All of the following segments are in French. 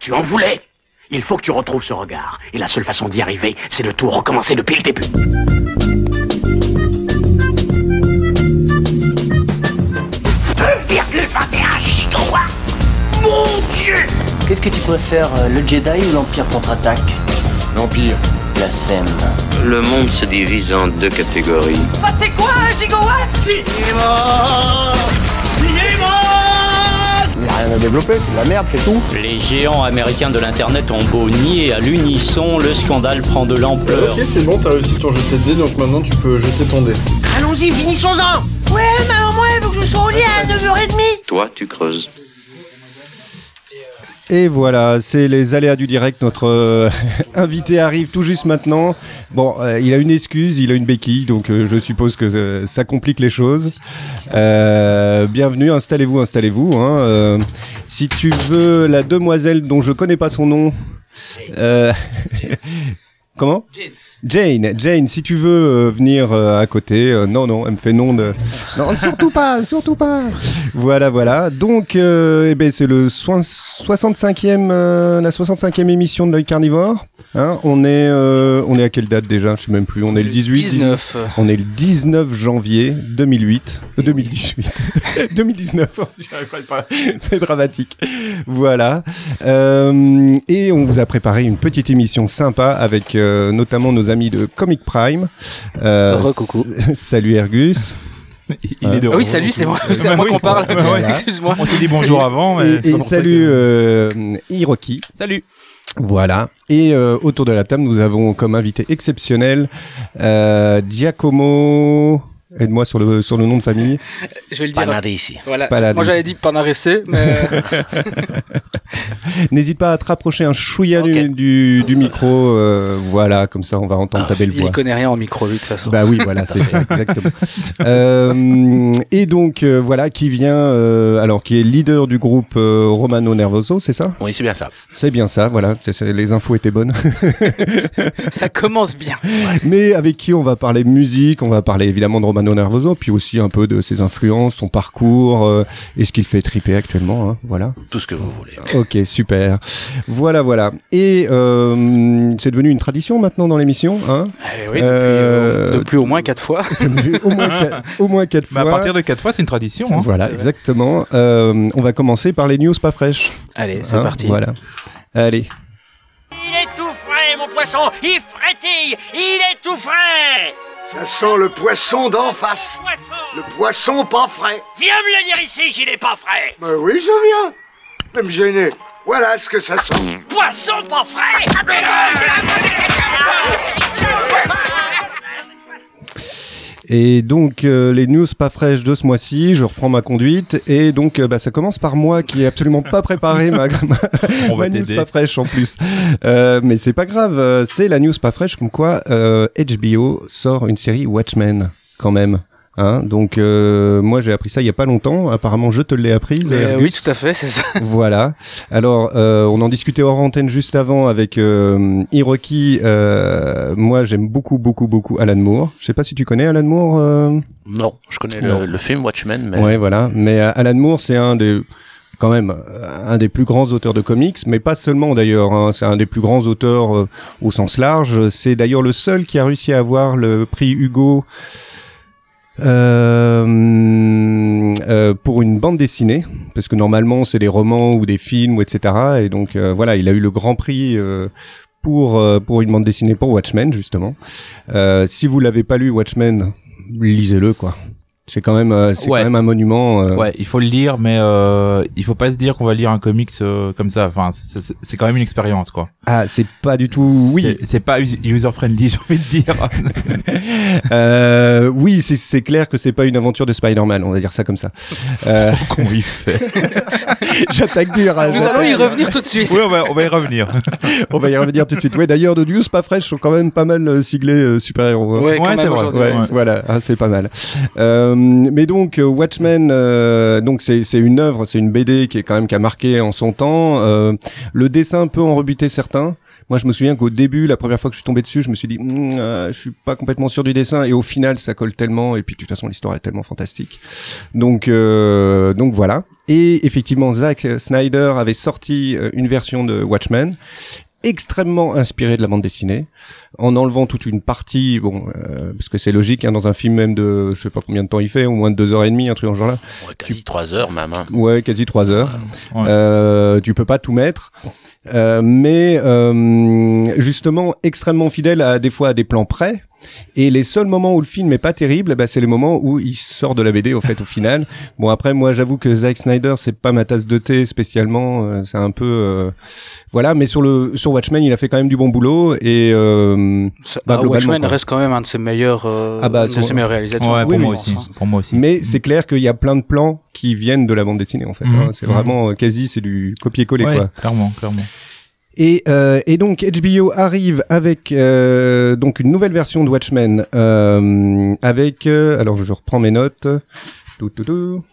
Tu en voulais Il faut que tu retrouves ce regard. Et la seule façon d'y arriver, c'est de tout recommencer depuis le début. 2,21 gigawatts Mon Dieu Qu'est-ce que tu préfères, euh, le Jedi ou l'Empire contre-attaque? L'Empire. Blasphème. Le monde se divise en deux catégories. Bah c'est quoi un gigawatt? Il n'y a rien à développer, c'est de la merde, c'est tout. Les géants américains de l'internet ont beau nier à l'unisson, le scandale prend de l'ampleur. Ok, c'est bon, t'as réussi ton jeté de dés, donc maintenant tu peux jeter ton dé. Allons-y, finissons-en Ouais, mais alors moi, il faut que je sois au lit à 9h30 Toi, tu creuses. Et voilà, c'est les aléas du direct. Notre euh, invité arrive tout juste maintenant. Bon, euh, il a une excuse, il a une béquille, donc euh, je suppose que ça complique les choses. Bienvenue, installez-vous, installez-vous. hein. Si tu veux, la demoiselle dont je connais pas son nom. Comment? Jane, si tu veux euh, venir euh, à côté, euh, non, non, elle me fait non de, non, surtout pas, surtout pas. Voilà, voilà. Donc, eh ben, c'est le soin- 65e, euh, la 65e émission de l'œil carnivore. Hein, on est, on est à quelle date déjà? Je sais même plus. On est le 18. 19. On est le 19 janvier 2008, euh, 2018, 2019. J'y arriverai pas. C'est dramatique. Voilà. Et on vous a préparé une petite émission sympa avec notamment nos amis de Comic Prime. Euh, Recoucou. Salut Ergus. Il est de Ah oui, salut, c'est moi, Ouais, c'est à moi oui. qu'on parle. Ouais. Excuse-moi. On s'est dit bonjour avant, mais Et, salut que- euh, Hiroki. Salut. Voilà. Et euh, autour de la table, nous avons comme invité exceptionnel euh, Giacomo. Aide-moi sur le, sur le nom de famille. Je vais le dire. Panarisi. Voilà. Paladis. Moi j'avais dit Panaressé, mais N'hésite pas à te rapprocher un chouïa du, du, du micro. euh, voilà, comme ça on va entendre ta belle il y voix. connaît rien en micro lui de toute façon. Bah oui, voilà, c'est ça, exactement. Euh, et donc, euh, voilà, qui vient, euh, alors, qui est leader du groupe euh, Romano Nervoso, c'est ça? Oui, c'est bien ça. C'est bien ça, voilà, les infos étaient bonnes. Ça commence bien. Mais avec qui on va parler? Musique, on va parler évidemment de Romano Nervoso, puis aussi un peu de ses influences, son parcours, euh, et ce qu'il fait triper actuellement, hein, voilà. Tout ce que vous voulez. Ok, super. Voilà, voilà. Et euh, c'est devenu une tradition maintenant dans l'émission, hein? Eh oui, depuis, Euh, depuis au moins quatre fois. au, moins quatre, au moins quatre Bah, fois. à partir de 4 fois, c'est une tradition. Hein. Voilà, exactement. Euh, on va commencer par les news pas fraîches. Allez, c'est hein, parti. Voilà. Allez. Il est tout frais, mon poisson Il frétille Il est tout frais Ça sent le poisson d'en face. Poisson Le poisson pas frais. Viens me le dire ici qu'il est pas frais Bah oui, je viens. Ne me gêner. Voilà ce que ça sent. Poisson pas frais Et donc euh, les news pas fraîches de ce mois-ci, je reprends ma conduite et donc euh, bah, ça commence par moi qui est absolument pas préparé ma, ma, On va news pas fraîche en plus. Euh, mais c'est pas grave, euh, c'est la news pas fraîche comme quoi euh, HBO sort une série Watchmen quand même. Hein, donc euh, moi j'ai appris ça il y a pas longtemps. Apparemment je te l'ai apprise. Euh, oui, tout à fait, c'est ça. Voilà. Alors, euh, on en discutait hors antenne juste avant avec euh, Hiroki. Euh, moi, j'aime beaucoup, beaucoup, beaucoup Alan Moore. Je sais pas si tu connais Alan Moore. euh Non, je connais Non. le, le film Watchmen, mais Ouais, voilà. Mais Alan Moore, c'est un des quand même un des plus grands auteurs de comics, mais pas seulement d'ailleurs. hein. C'est un des plus grands auteurs au sens large. C'est d'ailleurs le seul qui a réussi à avoir le prix Hugo. Euh, euh, pour une bande dessinée, parce que normalement c'est des romans ou des films etc. Et donc euh, voilà, il a eu le grand prix pour pour une bande dessinée pour Watchmen justement. Si vous l'avez pas lu Watchmen, lisez-le quoi. C'est quand même euh, c'est Ouais. quand même un monument. euh, Ouais, il faut le lire, mais euh, il faut pas se dire qu'on va lire un comics euh, comme ça. Enfin, c'est- quand même une expérience, quoi. Ah, c'est pas du tout. Oui, C'est- pas user friendly, j'ai envie de dire. euh, oui, c'est c'est clair que c'est pas une aventure de Spider-Man. On va dire ça comme ça. Euh, Qu'on lui fait. J'attaque dur. hein, Nous allons y revenir tout de suite. Oui, on va, on va y revenir. On va y revenir tout de suite. Ouais, d'ailleurs, de news pas fraîches sont quand même pas mal siglés euh, super-héros. hein. Ouais, Ouais. Ouais, Ouais. voilà, ah, c'est pas mal. Euh, mais donc euh, Watchmen, euh, donc c'est une œuvre, c'est une BD qui est quand même qui a marqué en son temps. Euh, le dessin peut en rebuter certains. Moi, je me souviens qu'au début, la première fois que je suis tombé dessus, je me suis dit, Hum, euh, je suis pas complètement sûr du dessin, et au final, ça colle tellement, et puis de toute façon, l'histoire est tellement fantastique. Donc, euh, donc voilà. Et effectivement, Zack Snyder avait sorti euh, une version de Watchmen extrêmement inspiré de la bande dessinée, en enlevant toute une partie, bon, euh, parce que c'est logique, hein, dans un film même de, je sais pas combien de temps il fait, au moins de deux heures et demie, un truc en ce genre-là. Ouais, quasi trois heures même. Hein. Ouais, quasi trois heures. Ouais. Euh, tu peux pas tout mettre, Euh, mais euh, justement extrêmement fidèle à des fois à des plans près. Et les seuls moments où le film est pas terrible, bah, c'est les moments où il sort de la BD au fait au final. Bon après moi j'avoue que Zack Snyder c'est pas ma tasse de thé spécialement, euh, c'est un peu euh, voilà. Mais sur le sur Watchmen il a fait quand même du bon boulot et euh, Ça- bah, ah, Watchmen quoi. reste quand même un de ses meilleurs, euh, Ah bah, de ses meilleurs réalisateurs. Ouais, pour oui, moi aussi. pense. Pour moi aussi. Mais c'est clair qu'il y a plein de plans qui viennent de la bande dessinée en fait. Mhm. hein. C'est vraiment euh, quasi c'est du copier-coller Ouais, quoi. clairement, clairement. Et, euh, et donc HBO arrive avec euh, donc une nouvelle version de Watchmen euh, avec euh, alors je reprends mes notes Tout, tout, tout.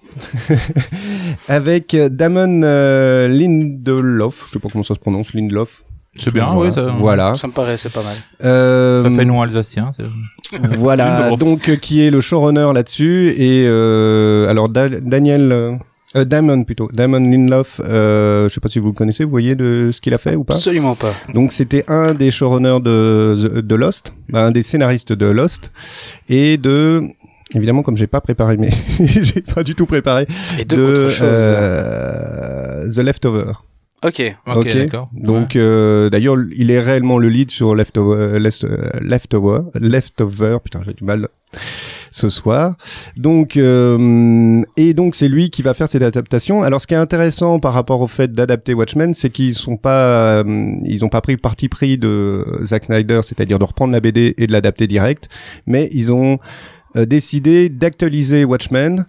avec euh, Damon euh, Lindelof je sais pas comment ça se prononce Lindelof C'est bien, voilà. oui, ça- voilà Ça me paraît, c'est pas mal. Euh, Ça fait nom alsacien. c'est- voilà donc euh, qui est le showrunner là-dessus et euh, alors Da- Daniel euh, euh, Damon plutôt Damon Lindelof euh, je sais pas si vous le connaissez vous voyez de ce qu'il a fait ou pas? Absolument pas. Donc c'était un des showrunners de, de Lost, bah, un des scénaristes de Lost, et de évidemment comme j'ai pas préparé mais j'ai pas du tout préparé Et de autre chose. euh, The Leftover. Ok. Ok, d'accord. Donc euh, d'ailleurs il est réellement le lead sur Leftover, euh, Leftover, Leftover. Putain j'ai du mal ce soir. Donc euh, et donc c'est lui qui va faire cette adaptation. Alors ce qui est intéressant par rapport au fait d'adapter Watchmen, c'est qu'ils sont pas euh, ils ont pas pris parti pris de Zack Snyder, c'est-à-dire de reprendre la BD et de l'adapter direct, mais ils ont euh, décidé d'actualiser Watchmen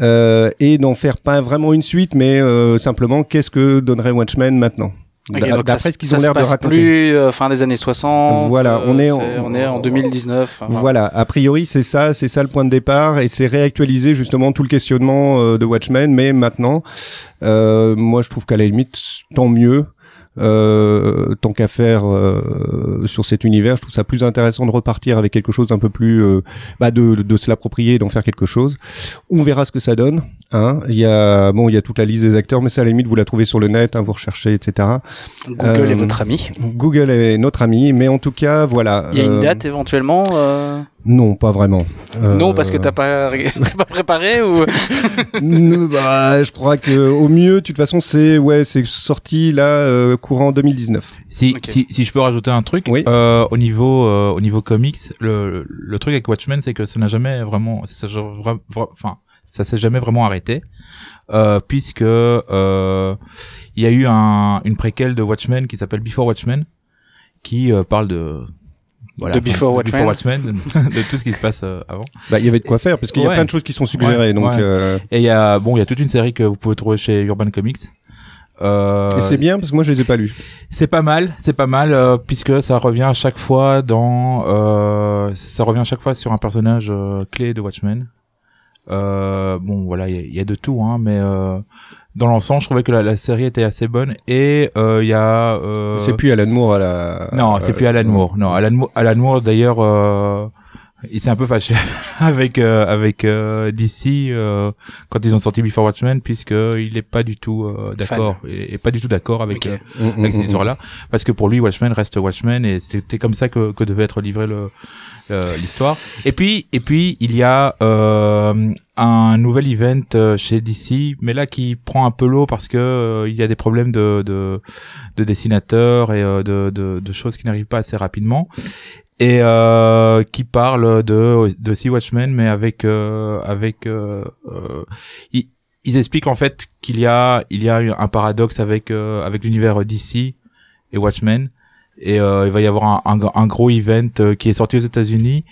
euh, et d'en faire pas vraiment une suite, mais euh, simplement qu'est-ce que donnerait Watchmen maintenant? Ok, D'a- donc D'après ce qu'ils ont l'air de raconter. plus euh, fin des années 60. Voilà, on est en- on est en 2019. enfin, Voilà, a priori c'est ça, c'est ça le point de départ et c'est réactualiser justement tout le questionnement euh, de Watchmen, mais maintenant, euh, moi je trouve qu'à la limite tant mieux. Euh, tant qu'à faire euh, sur cet univers, je trouve ça plus intéressant de repartir avec quelque chose d'un peu plus, euh, bah de, de se l'approprier d'en faire quelque chose. On verra ce que ça donne. Hein. Il y a bon, il y a toute la liste des acteurs, mais ça à la limite vous la trouvez sur le net, hein, vous recherchez, etc. Google est votre ami. Google est notre ami, mais en tout cas voilà. Il y a une date éventuellement euh, Non, pas vraiment. Non, Euh, parce que t'as pas, t'as pas préparé ou Non, bah, je crois que au mieux, de toute façon, c'est ouais, c'est sorti là euh, courant 2019. Si, si, si je peux rajouter un truc, Oui. euh, au niveau euh, au niveau comics, le, le truc avec Watchmen, c'est que ça n'a jamais vraiment, ça, ça- vra- vra- enfin, ça s'est jamais vraiment arrêté, euh, puisque euh, il y a eu un, une préquelle de Watchmen qui s'appelle Before Watchmen, qui euh, parle de voilà, De Before enfin, Watchmen. Watchmen, de, de tout ce qui se passe euh, avant. Bah, il y avait de quoi faire parce qu'il y a Ouais. plein de choses qui sont suggérées. Ouais, donc, ouais. euh, Et il y a bon, il y a toute une série que vous pouvez trouver chez Urban Comics. Euh, et c'est bien parce que moi, je les ai pas lus. C'est pas mal, c'est pas mal euh, puisque ça revient à chaque fois dans euh, ça revient à chaque fois sur un personnage euh, clé de Watchmen. Euh, bon voilà, il y, a- il y a de tout hein, mais euh, dans l'ensemble, je trouvais que la, la série était assez bonne et euh, il y a euh, C'est plus Alan Moore à la. non, c'est euh, plus Alan Moore. Non, Alan Moore, Alan Moore d'ailleurs, euh, il s'est un peu fâché avec euh, avec euh, DC euh, quand ils ont sorti Before Watchmen, puisque il est pas du tout euh, d'accord et, et pas du tout d'accord avec Ok. euh, Mm, mm, avec cette mm, histoire-là, parce que pour lui Watchmen reste Watchmen et c'était comme ça que, que devait être livré le euh, l'histoire. Et puis et puis il y a euh, un nouvel event chez DC, mais là qui prend un peu l'eau parce que euh, il y a des problèmes de de, de dessinateurs et euh, de, de de choses qui n'arrivent pas assez rapidement et euh, qui parle de de Sea Watchmen mais avec euh, avec euh, euh, ils, ils expliquent en fait qu'il y a il y a un paradoxe avec euh, avec l'univers DC et Watchmen. Et euh, il va y avoir un, un, un gros event qui est sorti aux États-Unis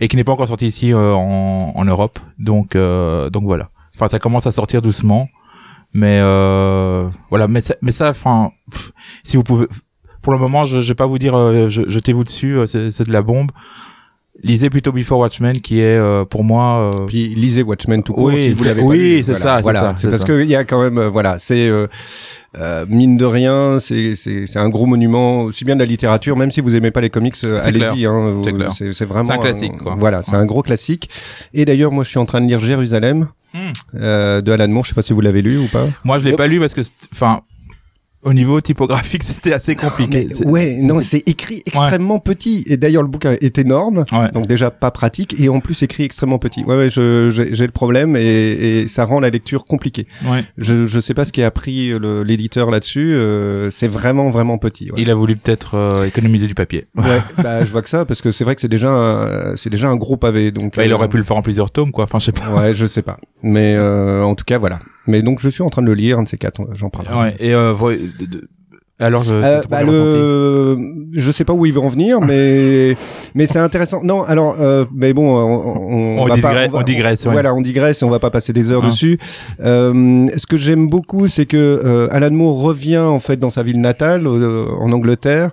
et qui n'est pas encore sorti ici en, en Europe. Donc donc voilà. Enfin ça commence à sortir doucement. Mais voilà. Mais ça, mais ça enfin si vous pouvez pour le moment je, je vais pas vous dire euh, je- jetez-vous dessus euh, c'est c'est de la bombe lisez plutôt Before Watchmen qui est euh, pour moi euh, Puis lisez Watchmen tout court Oui, si vous l'avez pas oui, lu. c'est Voilà, ça, c'est Voilà, ça, c'est c'est parce qu'il y a quand même, euh, voilà, c'est euh, euh, mine de rien, c'est c'est c'est un gros monument aussi bien de la littérature, même si vous aimez pas les comics, C'est allez-y. clair. Hein, C'est vous- clair. c'est c'est vraiment C'est un classique, quoi. Voilà, c'est un gros classique. Et d'ailleurs, moi, je suis en train de lire Jérusalem Hmm. euh, de Alan Moore. Je sais pas si vous l'avez lu ou pas. moi je l'ai pas lu parce que enfin au niveau typographique c'était assez compliqué. Mais ouais, non, c'est écrit extrêmement petit. Et d'ailleurs, le bouquin est énorme, Ouais. donc déjà pas pratique, et en plus écrit extrêmement petit. Ouais, ouais, je- j'ai j'ai le problème, et, et ça rend la lecture compliquée. Ouais. Je je sais pas ce qui a pris le- l'éditeur là-dessus. euh, c'est vraiment vraiment petit. Ouais. Il a voulu peut-être euh, économiser du papier. Ouais, bah je vois que ça parce que c'est vrai que c'est déjà un, c'est déjà un gros pavé donc. Bah, il euh, aurait pu le faire en plusieurs tomes quoi. Enfin je sais pas. Ouais, je sais pas. Mais euh, en tout cas voilà. Mais donc je suis en train de le lire un de ces quatre. J'en parlerai. Ouais. Et euh, vo- de- de- alors je Euh, bah, le... je sais pas où il veut en venir, mais mais c'est intéressant. Non, alors, euh, mais bon, on, on, On va pas, digresse- on digresse, ouais. Voilà, on digresse et on va pas passer des heures Hein. dessus. Euh, ce que j'aime beaucoup, c'est que euh, Alan Moore revient en fait dans sa ville natale, euh, en Angleterre,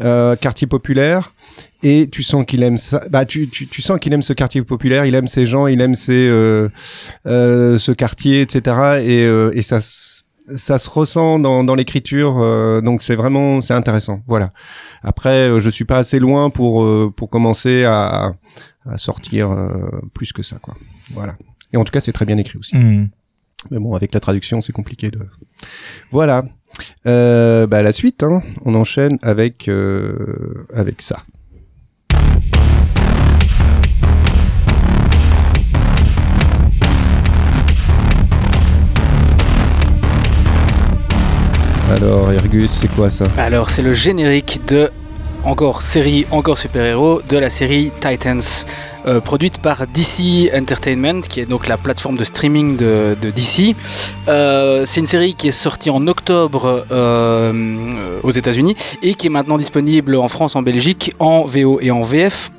euh, quartier populaire. Et tu sens qu'il aime ça. Bah, tu, tu, tu sens qu'il aime ce quartier populaire, il aime ces gens, il aime ces, euh, euh, ce quartier, etc. Et, euh, et ça, ça se ressent dans, dans l'écriture. euh, donc c'est vraiment, c'est intéressant. Voilà. Après, euh, je suis pas assez loin pour euh, pour commencer à, à sortir euh, plus que ça, quoi. Voilà. Et en tout cas, c'est très bien écrit aussi. Hmm. Mais bon, avec la traduction, c'est compliqué de. Voilà. Euh, bah la suite, hein. on enchaîne avec euh, avec ça. Alors, Ergus, c'est quoi ça? Alors, c'est le générique de encore série, encore super-héros de la série Titans, euh, produite par DC Entertainment, qui est donc la plateforme de streaming de, DC. Euh, c'est une série qui est sortie en octobre euh, aux États-Unis et qui est maintenant disponible en France, en Belgique, en VO et en VF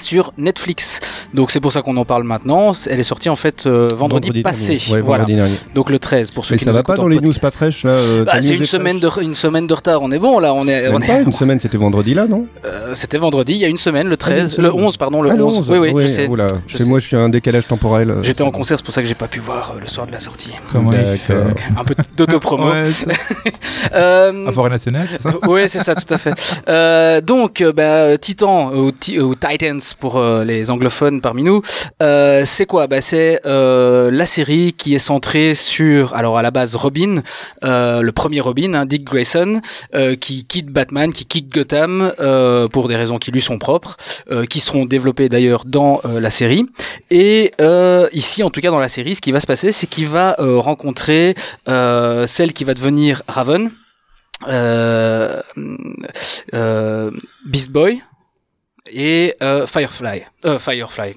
sur Netflix. Donc c'est pour ça qu'on en parle maintenant. Elle est sortie en fait euh, vendredi, passé. dernier. Ouais, voilà. vendredi dernier. Donc le 13 pour ceux Mais qui ça nous va pas dans les podcast. news pas fraîches euh, Bah, c'est une semaine, fraîche de, une semaine de retard, on est bon là, on est, on une semaine, c'était vendredi là, non? Euh, c'était vendredi, il y a une semaine, le Ah, une 13, semaine. le 11 pardon, le Ah, 11. Oui oui, je sais. oula, Je c'est sais. moi, je suis un décalage temporel. J'étais en concert, c'est pour ça que j'ai pas pu voir euh, le soir de la sortie. Comment. Un peu d'autopromo. Forêt Nationale, oui, c'est ça, tout à fait. Donc, bah, Titan ou, Ti- pour euh, les anglophones parmi nous, euh, c'est quoi? Bah, C'est euh, la série qui est centrée sur, alors à la base Robin, le premier Robin, hein, Dick Grayson, qui quitte Batman, qui quitte Gotham pour des raisons qui lui sont propres, qui seront développées d'ailleurs dans la série. Et ici, en tout cas dans la série, ce qui va se passer, c'est qu'il va rencontrer celle qui va devenir Raven Beast Boy et euh, Firefly. Euh, Firefly.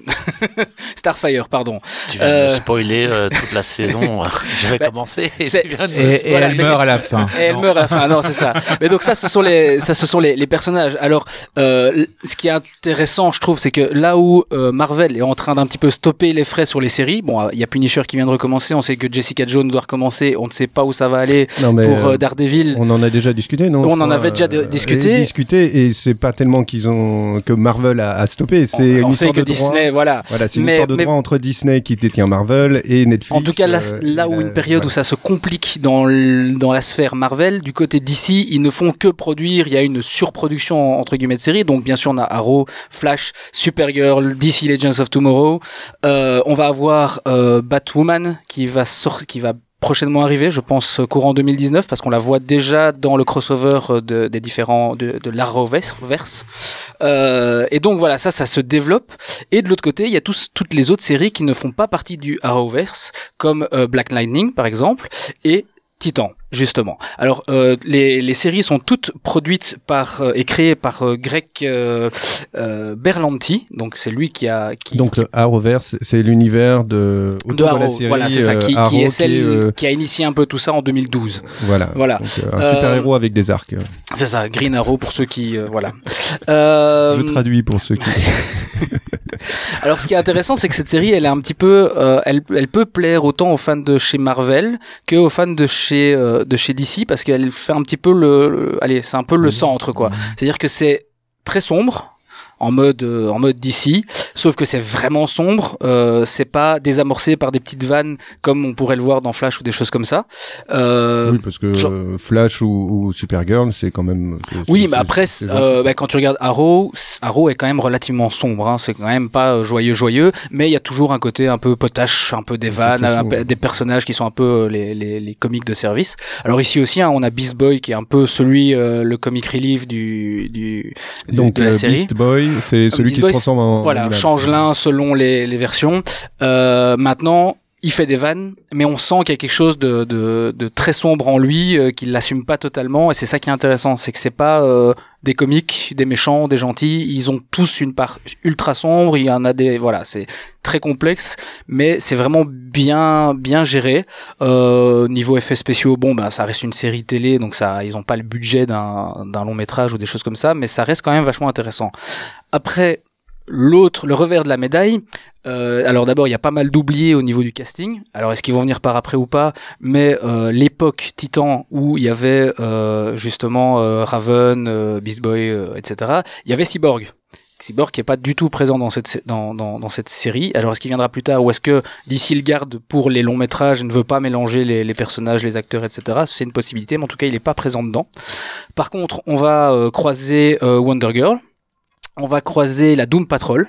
Starfire, pardon. Tu viens de Euh, me spoiler euh, toute la saison. Je vais Bah, commencer. et c'est- tu viens de me Et, et spoiler. Voilà, elle meurt c'est- à la fin. Et elle Non. meurt à la fin. Non, c'est ça. Mais donc ça, ce sont les, ça, ce sont les, les personnages. Alors, euh, ce qui est intéressant, je trouve, c'est que là où euh, Marvel est en train d'un petit peu stopper les frais sur les séries, bon, euh, il y a Punisher qui vient de recommencer. On sait que Jessica Jones doit recommencer. On ne sait pas où ça va aller Non, mais, pour euh, euh, Daredevil. On en a déjà discuté, non On en crois, avait déjà euh, discuté. et discuté, et c'est pas tellement qu'ils ont que Marvel a, a stoppé. C'est une histoire que de droit. Disney, voilà. Voilà, c'est une Mais- histoire de mais- droit entre Disney qui détient Marvel et Netflix. En tout cas, là, euh, là où une période où ça se complique dans, le- dans la sphère Marvel, du côté d'ici, ils ne font que produire. Il y a une surproduction entre guillemets de séries. Donc, bien sûr, on a Arrow, Flash, Supergirl, DC Legends of Tomorrow. Euh, on va avoir euh, Batwoman qui va sortir, qui va prochainement arriver, je pense courant 2019, parce qu'on la voit déjà dans le crossover euh, de, des différents de, de l'Arrowverse. Euh, et donc voilà, ça, ça se développe. Et de l'autre côté, il y a tous, toutes les autres séries qui ne font pas partie du Arrowverse, comme euh, Black Lightning par exemple, et Titan, justement. Alors, euh, les, les séries sont toutes produites par euh, et créées par euh, Greg euh, euh, Berlanti, donc c'est lui qui a qui, Donc le Arrowverse, c'est l'univers de de Arrow, la série, voilà, c'est ça, euh, qui, Arrow, qui est celle euh, qui a initié un peu tout ça en 2012. voilà. Voilà. Donc, euh, un Euh, super héros avec des arcs. C'est ça, Green Arrow pour ceux qui, euh, voilà. Euh, Je traduis pour ceux qui. Alors, ce qui est intéressant, c'est que cette série, elle est un petit peu, euh, elle, elle peut plaire autant aux fans de chez Marvel que aux fans de chez euh, de chez DC parce qu'elle fait un petit peu le, le- allez, c'est un peu le centre quoi. C'est-à-dire que c'est très sombre. En mode euh, en mode DC, sauf que c'est vraiment sombre. Euh, c'est pas désamorcé par des petites vannes comme on pourrait le voir dans Flash ou des choses comme ça. Euh, Oui, parce que genre- Flash ou, ou Supergirl, c'est quand même. Oui, mais après, c'est euh, bah, quand tu regardes Arrow, Arrow est quand même relativement sombre. Hein, c'est quand même pas euh, joyeux, joyeux, mais il y a toujours un côté un peu potache, un peu des vannes, un des personnages qui sont un peu euh, les, les, les comiques de service. Alors ici aussi, hein, on a Beast Boy qui est un peu celui, euh, le comic relief du, du de- Donc, de la série. Beast Boy, c'est celui Beast qui se transforme en. Voilà, animal. change-l'un selon les, les versions. Euh, maintenant, il fait des vannes, mais on sent qu'il y a quelque chose de, de, de très sombre en lui, euh, qu'il l'assume pas totalement, et c'est ça qui est intéressant, c'est que c'est pas euh, des comiques, des méchants, des gentils, ils ont tous une part ultra sombre, il y en a des, voilà, c'est très complexe, mais c'est vraiment bien bien géré. Euh, niveau effets spéciaux, bon, bah ça reste une série télé, donc ça, ils ont pas le budget d'un d'un long métrage ou des choses comme ça, mais ça reste quand même vachement intéressant. Après, l'autre, le revers de la médaille. euh, alors d'abord, il y a pas mal d'oubliés au niveau du casting. Alors est-ce qu'ils vont venir par après ou pas? Mais euh, l'époque Titan où il y avait euh, justement euh, Raven, euh, Beast Boy, euh, etc. Il y avait Cyborg. Cyborg qui est pas du tout présent dans cette dans, dans, dans cette série. Alors est-ce qu'il viendra plus tard? Ou est-ce que d'ici le garde pour les longs métrages ne veut pas mélanger les, les personnages, les acteurs, etc. C'est une possibilité, mais en tout cas il est pas présent dedans. Par contre, on va croiser Wonder Girl on va croiser la Doom Patrol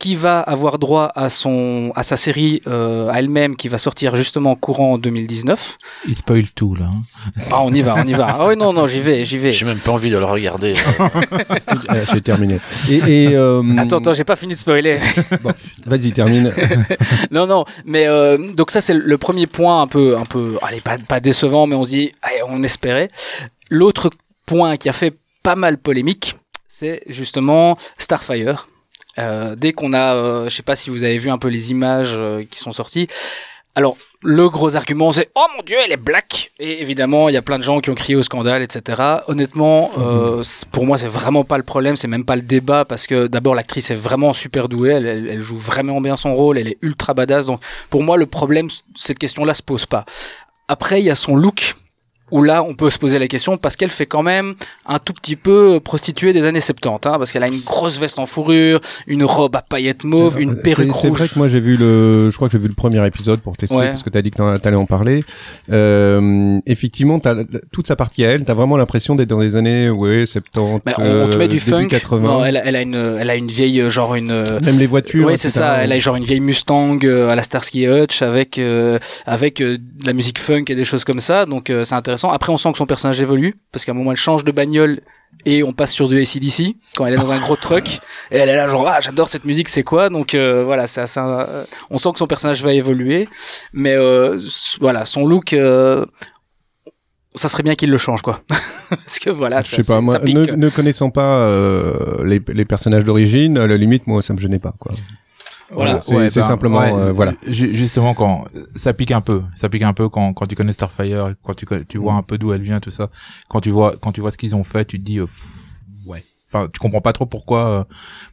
qui va avoir droit à son à sa série euh, à elle-même qui va sortir justement courant en 2019. Il spoil tout là. hein. Ah on y va, on y va. Ah oui non non, j'y vais, j'y vais. J'ai même pas envie de le regarder. Euh, J'ai terminé. Et, et, euh, Attends attends, j'ai pas fini de spoiler. bon, vas-y, termine. non non, mais euh, donc ça c'est le premier point un peu un peu allez pas pas décevant mais on se dit allez, on espérait. L'autre point qui a fait pas mal polémique, c'est justement Starfire. Euh, dès qu'on a, euh, je sais pas si vous avez vu un peu les images euh, qui sont sorties. Alors, le gros argument, c'est oh mon dieu, elle est black. Et évidemment, il y a plein de gens qui ont crié au scandale, etc. Honnêtement, euh, pour moi, c'est vraiment pas le problème, c'est même pas le débat parce que d'abord, l'actrice est vraiment super douée, elle, elle- elle joue vraiment bien son rôle, elle est ultra badass. Donc, pour moi, le problème, cette question-là se pose pas. Après, il y a son look où là, on peut se poser la question parce qu'elle fait quand même un tout petit peu prostituée des années 70, hein, parce qu'elle a une grosse veste en fourrure, une robe à paillettes mauves, une C'est- perruque C'est rouge. vrai que moi j'ai vu le, je crois que j'ai vu le premier épisode pour tester Ouais. parce que t'as dit que t'allais en parler. Euh, effectivement, t'as toute sa partie à elle, t'as vraiment l'impression d'être dans les années ouais 70. Bah, on, on te met du euh, funk. début 80. Non, elle, a- elle a une, elle a une vieille euh, genre une. Même les voitures. Oui, c'est etc. ça. Elle a genre une vieille Mustang à la Starsky Hutch avec euh, avec de la musique funk et des choses comme ça. Donc c'est intéressant. Après, on sent que son personnage évolue parce qu'à un moment, elle change de bagnole et on passe sur du ACDC quand elle est dans un gros truck et elle est là genre ah j'adore cette musique c'est quoi? Donc euh, voilà c'est assez, euh, on sent que son personnage va évoluer mais euh, voilà son look euh, ça serait bien qu'il le change quoi. Parce que voilà Je ça- sais pas, ça- moi, ça ne, ne connaissant pas euh, les, les personnages d'origine, à la limite, moi, ça me gênait pas, quoi. Voilà. c'est Ouais, ben, simplement, ouais, euh, voilà. ju- Justement, quand ça pique un peu, ça pique un peu quand quand tu connais Starfire, quand tu connais- tu vois un peu d'où elle vient, tout ça. Quand tu vois quand tu vois ce qu'ils ont fait, tu te dis euh, pff, ouais. Enfin, tu comprends pas trop pourquoi euh,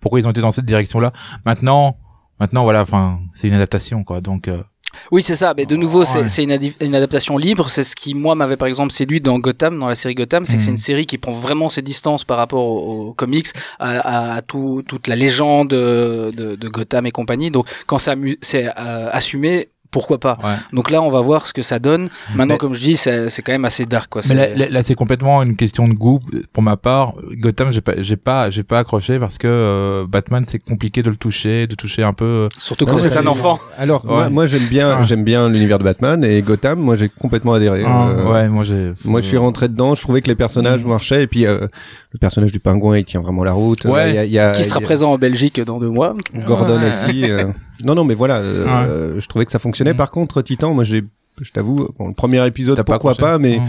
pourquoi ils ont été dans cette direction-là. Maintenant, maintenant voilà, enfin, c'est une adaptation quoi. Donc euh, Oui, c'est ça. Mais de nouveau, c'est Ouais. c'est une, une adaptation libre. C'est ce qui, moi, m'avait par exemple séduit dans Gotham, dans la série Gotham, c'est que c'est Mhm. une série qui prend vraiment ses distances par rapport aux, aux comics, à, à- tout, toute la légende euh, de, de Gotham et compagnie. Donc, quand c'est euh, assumé, pourquoi pas ouais. Donc là, on va voir ce que ça donne. Maintenant, Mais- comme je dis, c'est c'est quand même assez dark, quoi. Mais là, C'est- là, là, c'est complètement une question de goût pour ma part. Gotham, j'ai pas, j'ai pas, j'ai pas accroché parce que euh, Batman, c'est compliqué de le toucher, de toucher un peu. euh, Surtout quand c'est un enfant. Alors, moi, Ouais. moi, j'aime bien, j'aime bien l'univers de Batman et Gotham. Moi, j'ai complètement adhéré. Ah, Euh, ouais, moi j'ai. Moi, je suis rentré dedans. Je trouvais que les personnages Mm. marchaient et puis euh, le personnage du pingouin, il tient vraiment la route. Ouais. Euh, il y a- il y a- Qui sera il y a- présent en Belgique dans deux mois. Gordon Ouais. aussi. euh. Non, non, mais voilà. euh, Je trouvais que ça fonctionnait. Mm. Par contre, Titan, moi, j'ai, je t'avoue, bon, le premier épisode, pas pourquoi pas, mais Mm.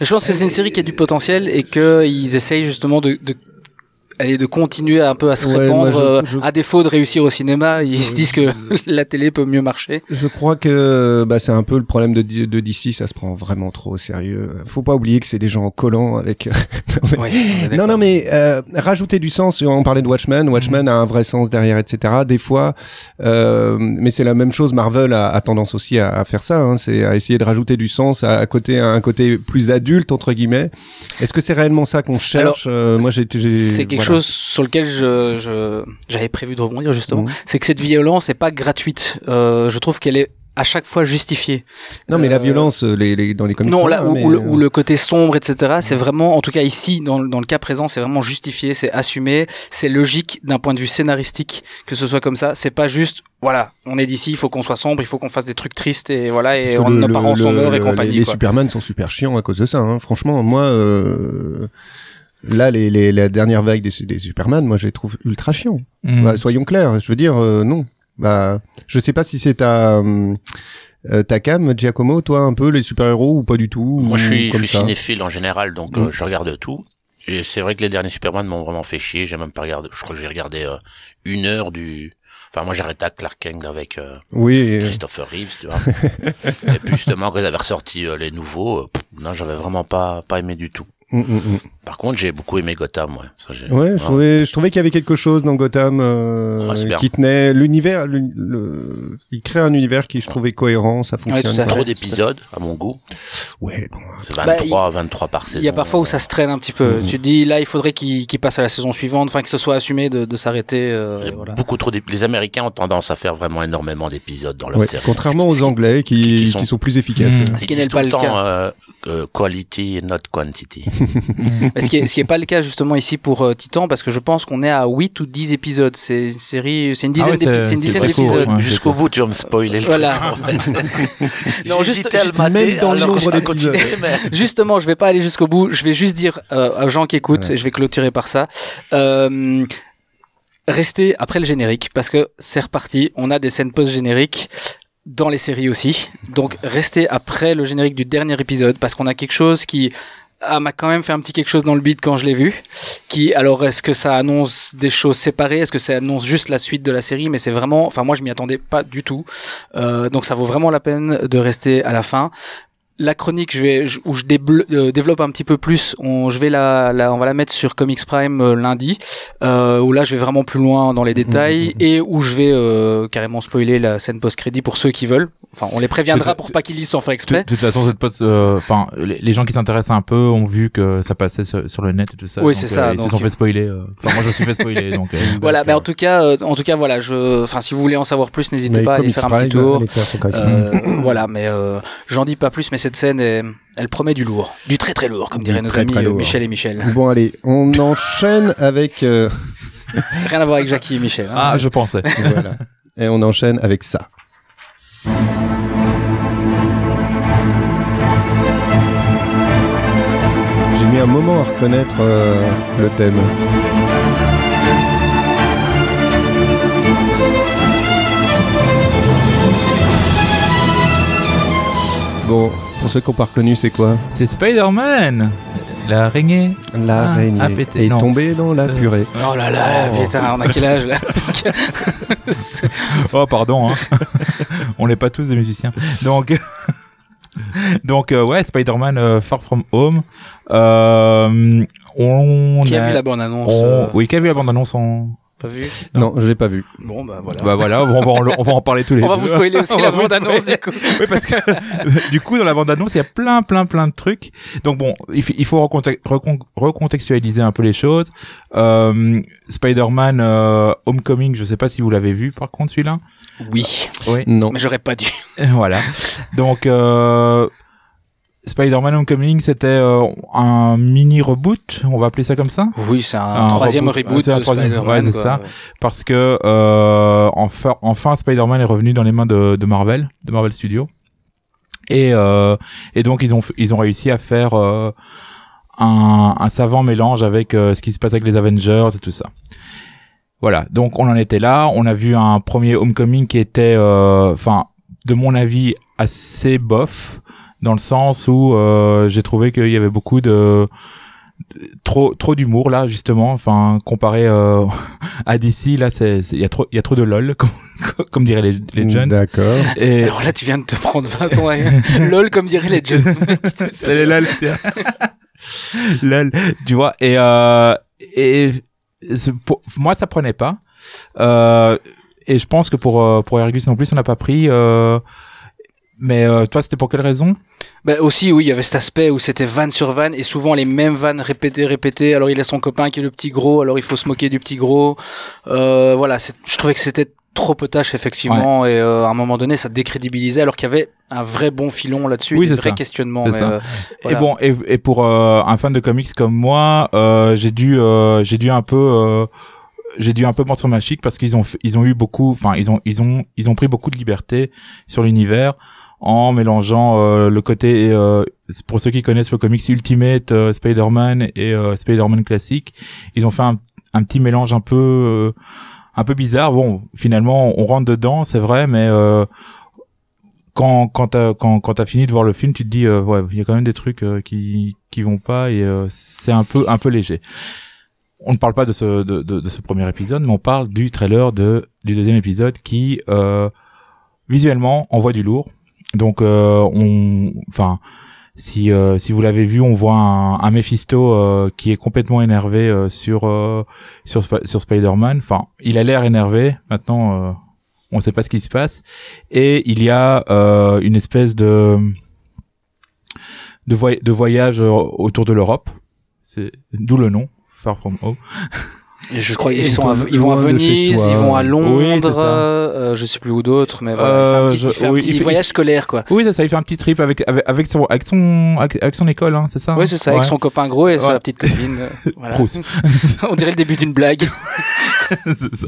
Je pense que c'est une série qui a du potentiel et qu'ils essayent justement de, de, allez, de continuer un peu à se Ouais, répandre. moi, je- euh, je- À défaut de réussir au cinéma, ils se disent que la télé peut mieux marcher. je crois que bah, c'est un peu le problème de, de DC. Ça se prend vraiment trop au sérieux. Faut pas oublier que c'est des gens collants avec. Non, mais- Non, non, mais euh, rajouter du sens. On parlait de Watchmen. Watchmen a un vrai sens derrière, etc. Des fois, euh, mais c'est la même chose. Marvel a, a tendance aussi à, à faire ça. Hein, c'est à essayer de rajouter du sens à, à côté, à un côté plus adulte entre guillemets. Est-ce que c'est réellement ça qu'on cherche? Euh, Moi, j'ai, j'ai- C'est quelque voilà. chose sur lequel je, je j'avais prévu de rebondir justement, Mhm. c'est que cette violence n'est pas gratuite. Euh, je trouve qu'elle est à chaque fois justifiée. Non, mais la Euh, violence, euh, les, les- dans les comics. Non, là où, mais, où le, côté sombre, etc. C'est vraiment, en tout cas ici, dans, dans le cas présent, c'est vraiment justifié, c'est assumé, c'est logique d'un point de vue scénaristique que ce soit comme ça. C'est pas juste, voilà, on est d'ici, il faut qu'on soit sombre, il faut qu'on fasse des trucs tristes et voilà, et on, le- nos le- parents sont le- morts et compagnie. Les, les quoi. Superman sont super chiants à cause de ça. Hein. Franchement, moi, euh, là, les, les, la dernière vague des, des Superman, moi, je les trouve ultra chiants. Mm. Bah, soyons clairs. Je veux dire, euh, non. Bah, je sais pas si c'est ta hum, euh, ta cam, Giacomo, toi, un peu les super héros ou pas du tout. Moi, je suis, je comme suis ça. cinéphile en général, donc Mm. euh, je regarde tout. Et c'est vrai que les derniers Superman m'ont vraiment fait chier. J'ai même pas regardé. Je crois que j'ai regardé euh, une heure du. Enfin, moi, j'ai arrêté à Clark Kent avec euh, Oui. Christopher Reeves, tu vois. et puis justement, quand ils avaient ressorti euh, les nouveaux, euh, pff, non, j'avais vraiment pas pas aimé du tout. Mm, mm, mm. Par contre, j'ai beaucoup aimé Gotham, ouais. Ça, Ouais, je trouvais, je trouvais qu'il y avait quelque chose dans Gotham euh, Ah, qui tenait l'univers. Le, il crée un univers qui je trouvais cohérent, ça fonctionne. fait. Trop d'épisodes, à mon goût. Ouais, bon, C'est Bah, 23, 23 par saison. Il y a parfois où ça se traîne un petit peu. Mhm. Tu te dis, là, il faudrait qu'il qu'il passe à la saison suivante, enfin que ce soit assumé de, de s'arrêter. euh, voilà. Beaucoup trop Les Américains ont tendance à faire vraiment énormément d'épisodes dans leur Ouais, série. contrairement aux Anglais qui, qui qui, sont- sont... plus efficaces. Mm. Ce qui n'est pas le temps cas. euh, euh, quality not quantity. Ce qui est, ce qui est pas le cas justement ici pour euh, Titan, parce que je pense qu'on est à 8 ou 10 épisodes. C'est une série, c'est une Ah dizaine ouais, d'épisodes. ouais. Jusqu'au bout, tu vas me spoiler le Voilà. Non, juste- J'hésitais à le mater, même dans mais- Justement, je vais pas aller jusqu'au bout. Je vais juste dire euh, aux gens qui écoutent, Ouais. et je vais clôturer par ça. Euh, restez après le générique parce que c'est reparti. On a des scènes post-génériques dans les séries aussi. Donc restez après le générique du dernier épisode parce qu'on a quelque chose qui ah, m'a quand même fait un petit quelque chose dans le beat quand je l'ai vu. Qui alors est-ce que ça annonce des choses séparées? Est-ce que ça annonce juste la suite de la série? Mais c'est vraiment, enfin moi je m'y attendais pas du tout. Euh, donc ça vaut vraiment la peine de rester à la fin la chronique je vais je- où je déblo- euh, développe un petit peu plus on je vais la, la on va la mettre sur Comics Prime euh, lundi euh, où là je vais vraiment plus loin dans les détails et où je vais euh, carrément spoiler la scène post crédit pour ceux qui veulent enfin on les préviendra pour pas qu'ils lisent sans faire exprès de toute façon, cette pote, euh, enfin, les, les gens qui s'intéressent un peu ont vu que ça passait sur, sur le net et tout ça. Oui, c'est ça, euh, Ils donc- se sont fait spoiler. euh, Enfin, moi, je me suis fait spoiler, donc. euh, voilà donc, mais euh, en tout cas euh, en tout cas voilà je enfin si vous voulez en savoir plus n'hésitez Mais pas à aller faire un petit tour faire Euh, voilà mais euh, j'en dis pas plus mais cette scène est- elle promet du lourd du très très lourd comme diraient nos très, amis très euh. Michel et Michel Bon, allez, on enchaîne avec. euh, rien à voir avec Jackie et Michel hein. Ah, je pensais. voilà. Et on enchaîne avec ça. J'ai mis un moment à reconnaître euh, le thème. Bon, pour ceux qui n'ont pas reconnu, c'est quoi C'est Spider-Man L'araignée L'araignée Ah, a pété, est non. tombée dans la Euh, purée. Oh là là, Oh. putain, on a quel âge là Oh, pardon, hein. on n'est pas tous des musiciens. Donc, donc euh, ouais, Spider-Man euh, Far From Home. Euh, on Qui a a- vu la bande-annonce on- euh, Oui, qui a vu la bande-annonce en... Pas vu? Non, j'ai pas vu. Bon, bah voilà. Bah voilà, on va, en- on va en parler tous les on va deux. vous spoiler aussi la bande-annonce du coup. Oui, parce que du coup, dans la bande-annonce, il y a plein, plein, plein de trucs. Donc bon, il, il faut reconte- recon- recontextualiser un peu les choses. Euh, Spider-Man euh, Homecoming, je sais pas si vous l'avez vu, par contre, celui-là? Oui, Oui. Non. mais j'aurais pas dû. voilà. Donc, euh, Spider-Man Homecoming, c'était euh, un mini reboot, on va appeler ça comme ça? Oui, c'est un, Un troisième reboot. reboot C'est un de troisième- Spider-Man. ouais, c'est ça. Parce que euh, enfin, enfin Spider-Man est revenu dans les mains de, de Marvel, de Marvel Studios. Et, euh, et donc ils ont ils ont réussi à faire euh, un, un savant mélange avec euh, ce qui se passe avec les Avengers et tout ça. Voilà, donc on en était là. On a vu un premier Homecoming qui était, euh, enfin, de mon avis, assez bof, dans le sens où euh, j'ai trouvé qu'il y avait beaucoup de trop trop d'humour là justement enfin comparé euh, à DC là c'est c'est- il y a trop il y a trop de lol comme, comme diraient les, les jeunes D'accord. et Alors là, tu viens de te prendre 20 ans. LOL, comme diraient les jeunes. c'est les lol lol tu vois et euh, et c'est pour- moi ça prenait pas euh, et je pense que pour euh, pour Ergus non plus on n'a pas pris euh, mais euh, toi, c'était pour quelle raison? Bah aussi, oui, il y avait cet aspect où c'était van sur van et souvent les mêmes vannes répétées, répétées. Alors il a son copain qui est le petit gros, alors il faut se moquer du petit gros. Euh, voilà, je trouvais que c'était trop potache effectivement et euh, à un moment donné ça décrédibilisait alors qu'il y avait un vrai bon filon là-dessus, Oui, des vrais ça. questionnements. Mais, ça. euh, Et bon, et, et pour euh, un fan de comics comme moi, euh, j'ai dû, euh, j'ai dû un peu, euh, j'ai dû un peu mentir ma chic parce qu'ils ont, ils ont eu beaucoup, enfin, ils ont, ils ont, ils ont pris beaucoup de liberté sur l'univers en mélangeant euh, le côté, euh, pour ceux qui connaissent le comics Ultimate euh, Spider-Man et euh, Spider-Man classique, ils ont fait un, petit mélange un peu, euh, un peu bizarre. Bon, finalement, on rentre dedans, c'est vrai, mais quand quand t'as quand quand t'as fini de voir le film, tu te dis ouais, il y a quand même des trucs qui qui vont pas et c'est un peu un peu léger. On ne parle pas de ce de, de, de ce premier épisode, mais on parle du trailer de du deuxième épisode qui euh, visuellement envoie du lourd. Donc euh, on enfin si euh, si vous l'avez vu, on voit un, un Mephisto euh, qui est complètement énervé sur sur Sp- sur Spider-Man. Enfin, il a l'air énervé. Maintenant, on ne sait pas ce qui se passe. Et il y a une espèce de de, de voyage autour de l'Europe. C'est d'où le nom Far From Home. Je crois qu'ils sont à- loin ils vont à Venise, ils vont à Londres, euh, je sais plus où d'autres, mais voilà, Euh, il fait un petit, il je- fait un oui, petit il fait- voyage scolaire quoi. Oui, c'est ça. Il fait un petit trip avec avec, avec son avec son avec, son école, hein, c'est ça. Oui, hein c'est ça, avec Ouais. son copain gros et Ouais. sa petite copine. euh, voilà. On dirait le début d'une blague. Ça.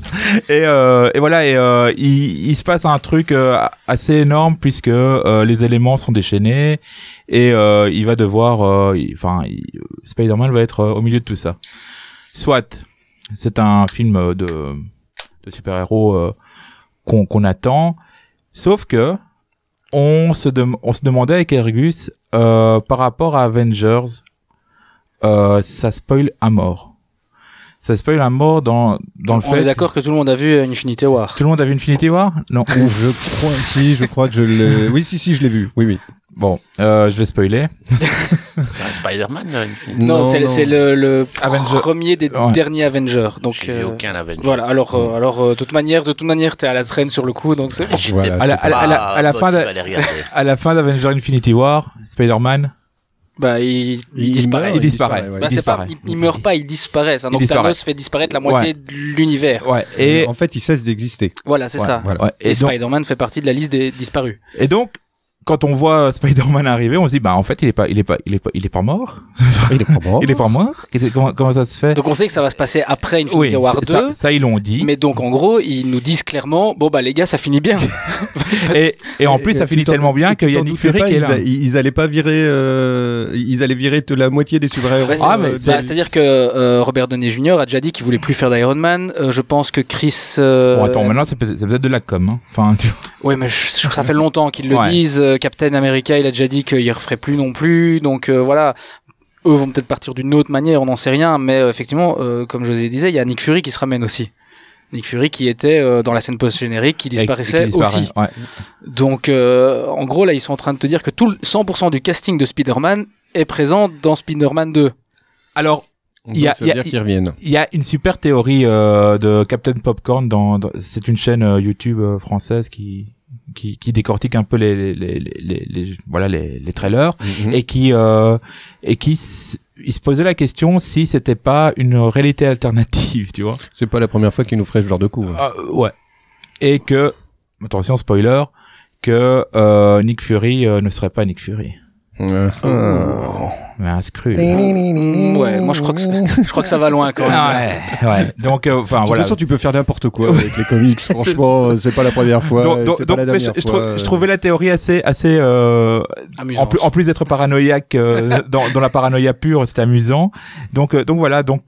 et, euh, et voilà, et euh, il, il se passe un truc euh, assez énorme puisque euh, les éléments sont déchaînés et euh, il va devoir, enfin, Spider-Man va être au milieu de tout ça. Soit, c'est un film euh, de, de super-héros euh, qu'on qu'on attend, sauf que on se, on se demandait avec Ergus euh, par rapport à Avengers, euh, ça spoil à mort. Ça spoil à mort dans, dans le On fait. est d'accord que tout le monde a vu Infinity War. Tout le monde a vu Infinity War? Non. Je crois, si, je crois que je l'ai. Oui, si, si, je l'ai vu. Oui, oui. Bon, euh, je vais spoiler. C'est un Spider-Man, là, Infinity Non, Non, c'est non. c'est le, le Avenger. premier des Ouais. derniers Avengers. Donc J'ai vu euh, aucun Avenger. voilà. Alors, euh, alors euh, de toute manière, de toute manière, t'es à la traîne sur le coup, donc c'est. J'étais Voilà, À la, à à à la pas fin de, à la fin d'Avenger Infinity War, Spider-Man, Bah, il, il Il disparaît. meurt, il disparaît. ouais. Bah, il c'est pas, disparaît. il, il meurt pas, il disparaît. Ça. Il Donc disparaît. Thanos fait disparaître la moitié de l'univers. Ouais. Et, en fait, il cesse d'exister. Voilà, c'est Ouais, ça. voilà. Et, Et donc, Spider-Man fait partie de la liste des disparus. et donc, quand on voit Spider-Man arriver, on se dit, bah, en fait, il est pas, il est pas, il est pas, il est pas mort. Il est pas mort. Il est pas mort. Comment, comment ça se fait? Donc on sait que ça va se passer après Infinity oui, War ça, 2. ça, ils l'ont dit. Mais donc en gros, ils nous disent clairement, bon bah les gars, ça finit bien. Et, et en plus, ça finit tellement bien tu qu'il y a t'en Nick doutais Fury pas, qui est ils, là. a- ils allaient pas virer. euh, ils allaient virer de la moitié des super-héros. Ouais, c'est- Ah, mais euh, c'est- bah, C'est-à-dire que euh, Robert Downey Jr. a déjà dit qu'il voulait plus faire d'Iron Man. Euh, je pense que Chris. euh, Bon, attends, maintenant, c'est peut-être de la com, hein. Enfin, tu vois. Ouais, mais je, je trouve que ça fait longtemps qu'ils le Ouais. disent. Euh, Captain America, il a déjà dit qu'il referait plus non plus. Donc euh, voilà. Eux vont peut-être partir d'une autre manière, on n'en sait rien. Mais euh, effectivement, euh, comme José disait, il y a Nick Fury qui se ramène aussi. Nick Fury qui était euh, dans la scène post-générique, qui disparaissait Et qui disparaît, aussi. Ouais. Donc, euh, en gros, là, ils sont en train de te dire que tout le 100% du casting de Spider-Man est présent dans Spider-Man 2. Alors, il y y veut a- dire qu'ils reviennent. Il y a une super théorie euh, de Captain Popcorn dans, dans- c'est une chaîne euh, YouTube euh, française qui qui, qui décortique un peu les les, les, les, les- voilà les, les trailers Mhm. et qui euh, et qui il se posait la question si c'était pas une réalité alternative, tu vois. C'est pas la première fois qu'ils nous feraient ce genre de coup. hein. Ah, ouais. Et que attention spoiler que euh, Nick Fury euh, ne serait pas Nick Fury. Euh, Mais un screw. Ouais, moi je crois que je crois que ça va loin quand même. Ouais, ouais. Donc euh, enfin De toute voilà. façon, tu peux faire n'importe quoi avec les comics. Franchement, euh, c'est pas la première fois. donc, donc, c'est pas donc, la mais je, dernière je trou- fois. je trouvais la théorie assez, assez euh, en plus, en plus d'être paranoïaque euh, dans, dans la paranoïa pure, c'est amusant. Donc, euh, donc voilà. Donc,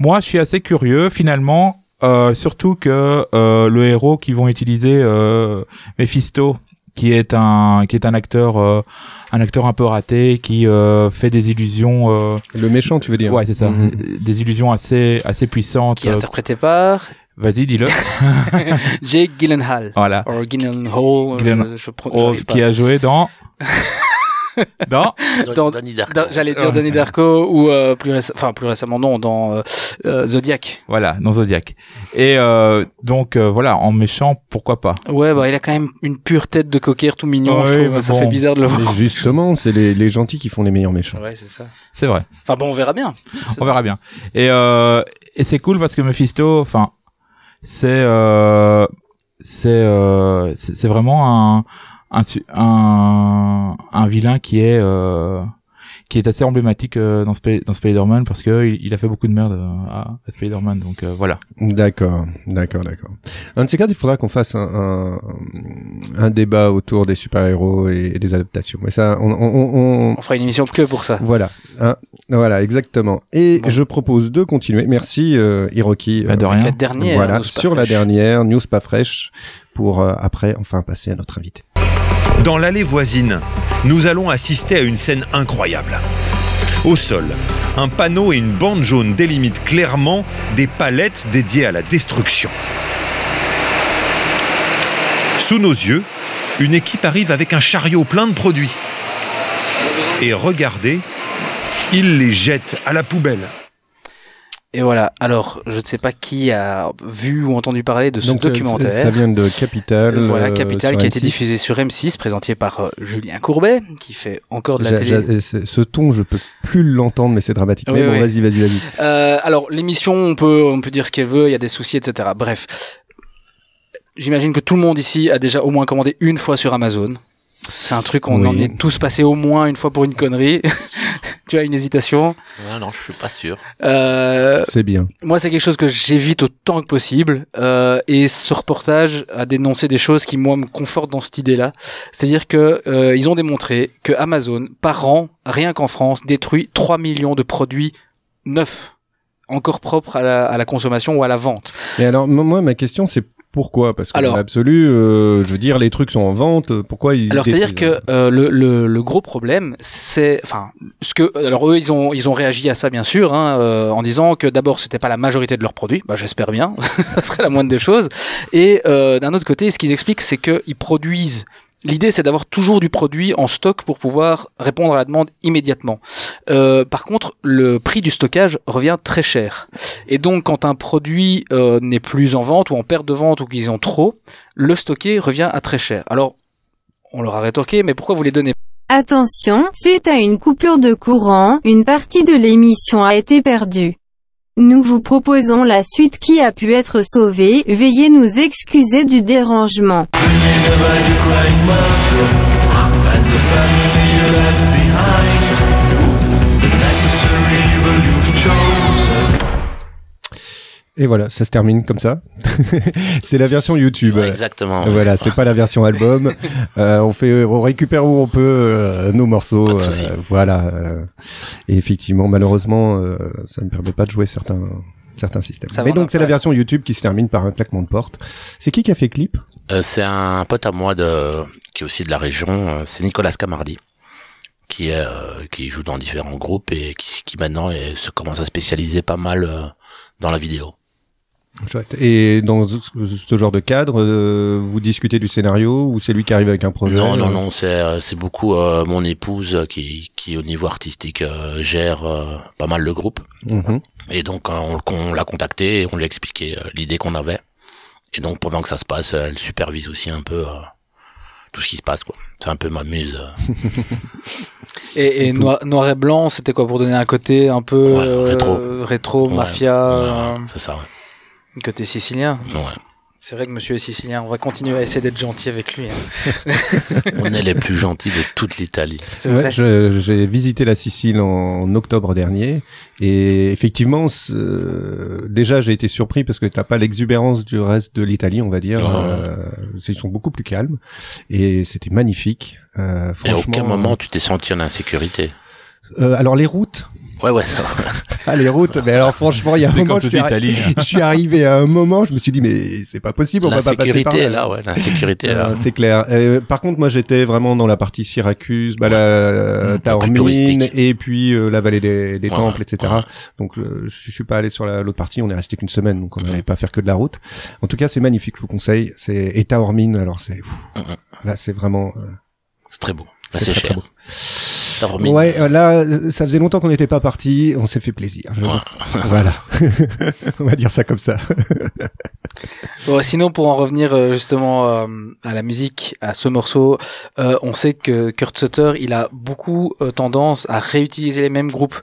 moi, je suis assez curieux finalement, euh, surtout que euh, le héros qu'ils vont utiliser, euh, Mephisto, qui est un, qui est un acteur, euh, un acteur un peu raté, qui euh, fait des illusions. euh, Le méchant, tu veux dire ouais, c'est ça. Mhm. Des illusions assez, assez puissantes. Qui est euh, interprété par Vas-y, dis-le. Jake Gyllenhaal. voilà. Or Gyllenhaal, Gyllen- je, je, pro- Oh, qui a joué dans Dans Dans- Donnie Darko. dans- J'allais dire Donnie Darko ou euh, plus récemment, enfin plus récemment non, dans euh, euh, Zodiac. Voilà, dans Zodiac. Et euh, donc euh, voilà, en méchant, pourquoi pas? Ouais, bah il a quand même une pure tête de cocker tout mignon. Ouais, je trouve, mais ça bon. fait bizarre de le voir. Mais justement, c'est les, les gentils qui font les meilleurs méchants. Ouais, c'est ça. C'est vrai. Enfin bon, on verra bien. On verra bien. Et euh, et c'est cool parce que Mephisto, enfin, c'est euh, c'est euh, c'est vraiment un un un un vilain qui est euh, qui est assez emblématique euh, dans Sp- dans Spider-Man parce que il, il a fait beaucoup de merde euh, à, à Spider-Man donc euh, voilà. D'accord, d'accord, d'accord. Un de ces quatre, il faudra qu'on fasse un, un, un débat autour des super-héros et, et des adaptations. Mais ça, on, on, on, On fera une émission que pour ça. Voilà, hein, voilà, exactement. Et Bon. je propose de continuer. Merci euh, Hiroki. Bah, de euh, rien. La dernière. voilà, news pas sur la dernière news pas fraîche pour euh, après enfin passer à notre invité. Dans l'allée voisine, nous allons assister à une scène incroyable. Au sol, un panneau et une bande jaune délimitent clairement des palettes dédiées à la destruction. Sous nos yeux, une équipe arrive avec un chariot plein de produits. Et regardez, ils les jettent à la poubelle. Et voilà. Alors, je ne sais pas qui a vu ou entendu parler de ce Donc euh, documentaire. ça vient de Capital. Voilà, euh, Capital, qui a été M6. diffusé sur M6, présenté par euh, Julien Courbet, qui fait encore de la télé. ce ton, je peux plus l'entendre, mais c'est dramatique. Oui, mais bon, oui. vas-y, vas-y, vas-y. Euh, alors, l'émission, on peut, on peut dire ce qu'elle veut, il y a des soucis, etc. Bref. J'imagine que tout le monde ici a déjà au moins commandé une fois sur Amazon. C'est un truc, on Oui. en est tous passés au moins une fois pour une connerie. tu as une hésitation. Ouais, non, je suis pas sûr. Euh, C'est bien. moi, c'est quelque chose que j'évite autant que possible. Euh, et ce reportage a dénoncé des choses qui, moi, me confortent dans cette idée-là. C'est-à-dire que euh, ils ont démontré que Amazon, par an, rien qu'en France, détruit 3 millions de produits neufs, encore propres à la, à la consommation ou à la vente. Et alors, mo- moi, ma question, c'est pourquoi? Parce que Alors- dans l'absolu, euh, je veux dire, les trucs sont en vente. euh, Pourquoi ils Alors c'est-à-dire que euh, le, le, le gros problème, c'est, enfin, ce que, alors eux ils ont ils ont réagi à ça bien sûr, hein, euh, en disant que d'abord c'était pas la majorité de leurs produits, bah j'espère bien, ça serait la moindre des choses. Et euh, d'un autre côté, ce qu'ils expliquent, c'est qu'ils produisent. L'idée, c'est d'avoir toujours du produit en stock pour pouvoir répondre à la demande immédiatement. Euh, par contre, le prix du stockage revient très cher. Et donc, quand un produit euh, n'est plus en vente ou en perte de vente ou qu'ils ont trop, le stocker revient à très cher. Alors, on leur a rétorqué, mais pourquoi vous les donnez Attention, suite à une coupure de courant, une partie de l'émission a été perdue. Nous vous proposons la suite qui a pu être sauvée, veuillez nous excuser du dérangement. Et voilà, ça se termine comme ça. c'est la version YouTube. Ouais, exactement. ouais. Voilà, c'est pas la version album. Euh, on fait, on récupère où on peut euh, nos morceaux. Pas de euh, voilà. euh, et effectivement, malheureusement, euh, ça ne permet pas de jouer certains certains systèmes. Ça Mais donc c'est la version YouTube qui se termine par un claquement de porte. C'est qui qui a fait clip? Euh, c'est un pote à moi de qui est aussi de la région. C'est Nicolas Camardi qui est euh, qui joue dans différents groupes et qui, qui maintenant est- se commence à spécialiser pas mal dans la vidéo. Et dans ce, genre de cadre, euh, vous discutez du scénario ou c'est lui qui arrive avec un projet Non, non, euh, non, c'est euh, c'est beaucoup euh, mon épouse qui qui au niveau artistique euh, gère euh, pas mal le groupe. mhm. Et donc on, on l'a contacté et on lui a expliqué euh, l'idée qu'on avait. Et donc pendant que ça se passe, elle supervise aussi un peu euh, tout ce qui se passe quoi. C'est un peu ma muse. Et, et noir, noir et blanc, c'était quoi pour donner un côté un peu Ouais, euh, rétro. rétro, Ouais, mafia, ouais, euh, c'est ça. Côté sicilien. Ouais. C'est vrai que Monsieur est sicilien. On va continuer à essayer d'être gentil avec lui. hein. On est les plus gentils de toute l'Italie. Ouais, j'ai visité la Sicile en, octobre dernier et effectivement, euh, déjà j'ai été surpris parce que t'as pas l'exubérance du reste de l'Italie, on va dire. Euh, ils sont beaucoup plus calmes et c'était magnifique. Euh, Et à aucun moment tu t'es senti en insécurité. euh, alors les routes. Ouais, ouais, ça. Ah les routes, mais alors franchement, il y a un moment, je suis, arri- je suis arrivé à un moment, je me suis dit mais c'est pas possible, on va pas passer par là. est là, ouais. L'insécurité est là. Euh, c'est clair. Euh, par contre, moi, j'étais vraiment dans la partie Syracuse, bah, la Mmh, la plus Taormine, et puis euh, la vallée des, des Ouais, temples, etc. ouais. Donc, euh, je, je suis pas allé sur la- l'autre partie. On est resté qu'une semaine, donc on n'allait pas faire que de la route. En tout cas, c'est magnifique. Je vous conseille. C'est et Taormine. Alors, c'est pff, Mhm. là, c'est vraiment. euh, C'est très beau. C'est cher. très beau. Remis- Ouais, là, ça faisait longtemps qu'on n'était pas parti, on s'est fait plaisir. voilà. on va dire ça comme ça. Bon, sinon, pour en revenir euh, justement euh, à la musique, à ce morceau, euh, on sait que Kurt Sutter, il a beaucoup euh, tendance à réutiliser les mêmes groupes.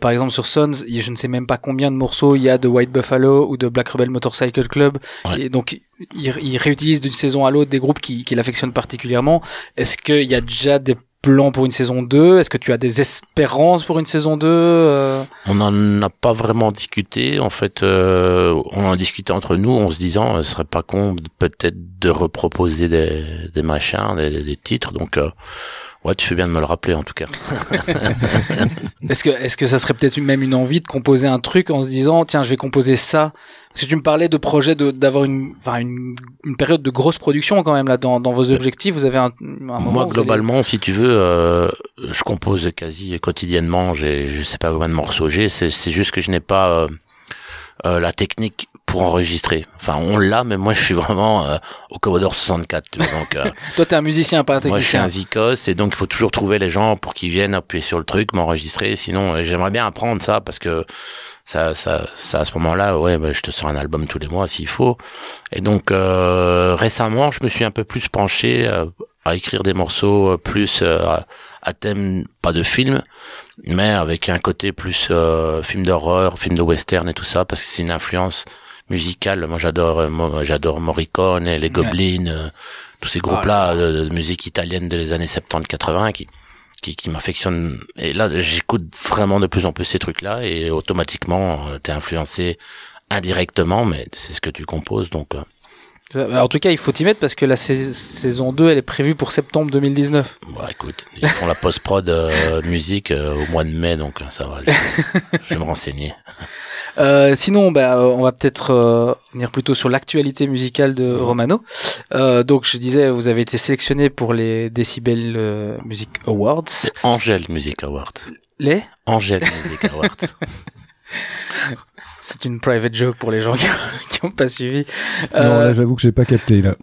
Par exemple, sur Sons, je ne sais même pas combien de morceaux il y a de White Buffalo ou de Black Rebel Motorcycle Club. Et donc, il, il réutilise d'une saison à l'autre des groupes qui- qu'il affectionne particulièrement. Est-ce qu'il y a déjà des plans pour une saison 2 Est-ce que tu as des espérances pour une saison 2 euh? On n'en a pas vraiment discuté. En fait, euh, on en a discuté entre nous en se disant, euh, ce serait pas con peut-être de reproposer des, des machins, des, des titres. Donc, euh, ouais, tu fais bien de me le rappeler en tout cas. Est-ce que, est-ce que ça serait peut-être même une envie de composer un truc en se disant, tiens, je vais composer ça? Parce que tu me parlais de projet de, d'avoir une, enfin, une, une période de grosse production quand même là dans, dans vos objectifs. Vous avez un, Moi, allez- globalement, si tu veux, euh, je compose quasi quotidiennement. J'ai, je sais pas combien de morceaux j'ai. C'est, c'est juste que je n'ai pas euh, euh, la technique pour enregistrer. Enfin, on l'a, mais moi, je suis vraiment euh, au Commodore 64. tu vois, donc, euh, Toi, t'es un musicien, pas un moi, je suis technicien. un zikos, et donc il faut toujours trouver les gens pour qu'ils viennent appuyer sur le truc, m'enregistrer. Sinon, euh, j'aimerais bien apprendre ça parce que ça, ça, ça à ce moment-là, ouais, bah, je te sors un album tous les mois s'il faut. Et donc euh, récemment, je me suis un peu plus penché euh, à écrire des morceaux euh, plus euh, à- à thème pas de film, mais avec un côté plus euh, film d'horreur, film de western et tout ça, parce que c'est une influence musicale. Moi, j'adore, euh, moi, j'adore Morricone, les Ouais. Goblins, euh, tous ces groupes-là de, de musique italienne des années 70-80 qui qui, qui m'affectionnent. Et là, j'écoute vraiment de plus en plus ces trucs-là et automatiquement, euh, t'es influencé indirectement, mais c'est ce que tu composes, donc. euh, En tout cas, il faut t'y mettre parce que la sais- saison 2, elle est prévue pour septembre 2019. Bah écoute, ils font la post-prod euh, musique euh, au mois de mai, donc euh, ça va. Je, je vais me renseigner. Euh, sinon, bah, euh, on va peut-être euh, venir plutôt sur l'actualité musicale de Romano. Euh, donc, je disais, vous avez été sélectionné pour les Decibel euh, Music Awards. Angel Music Awards. Les? Angel Music Awards. C'est une private joke pour les gens qui n'ont pas suivi. Non, Euh, là, j'avoue que j'ai pas capté, là.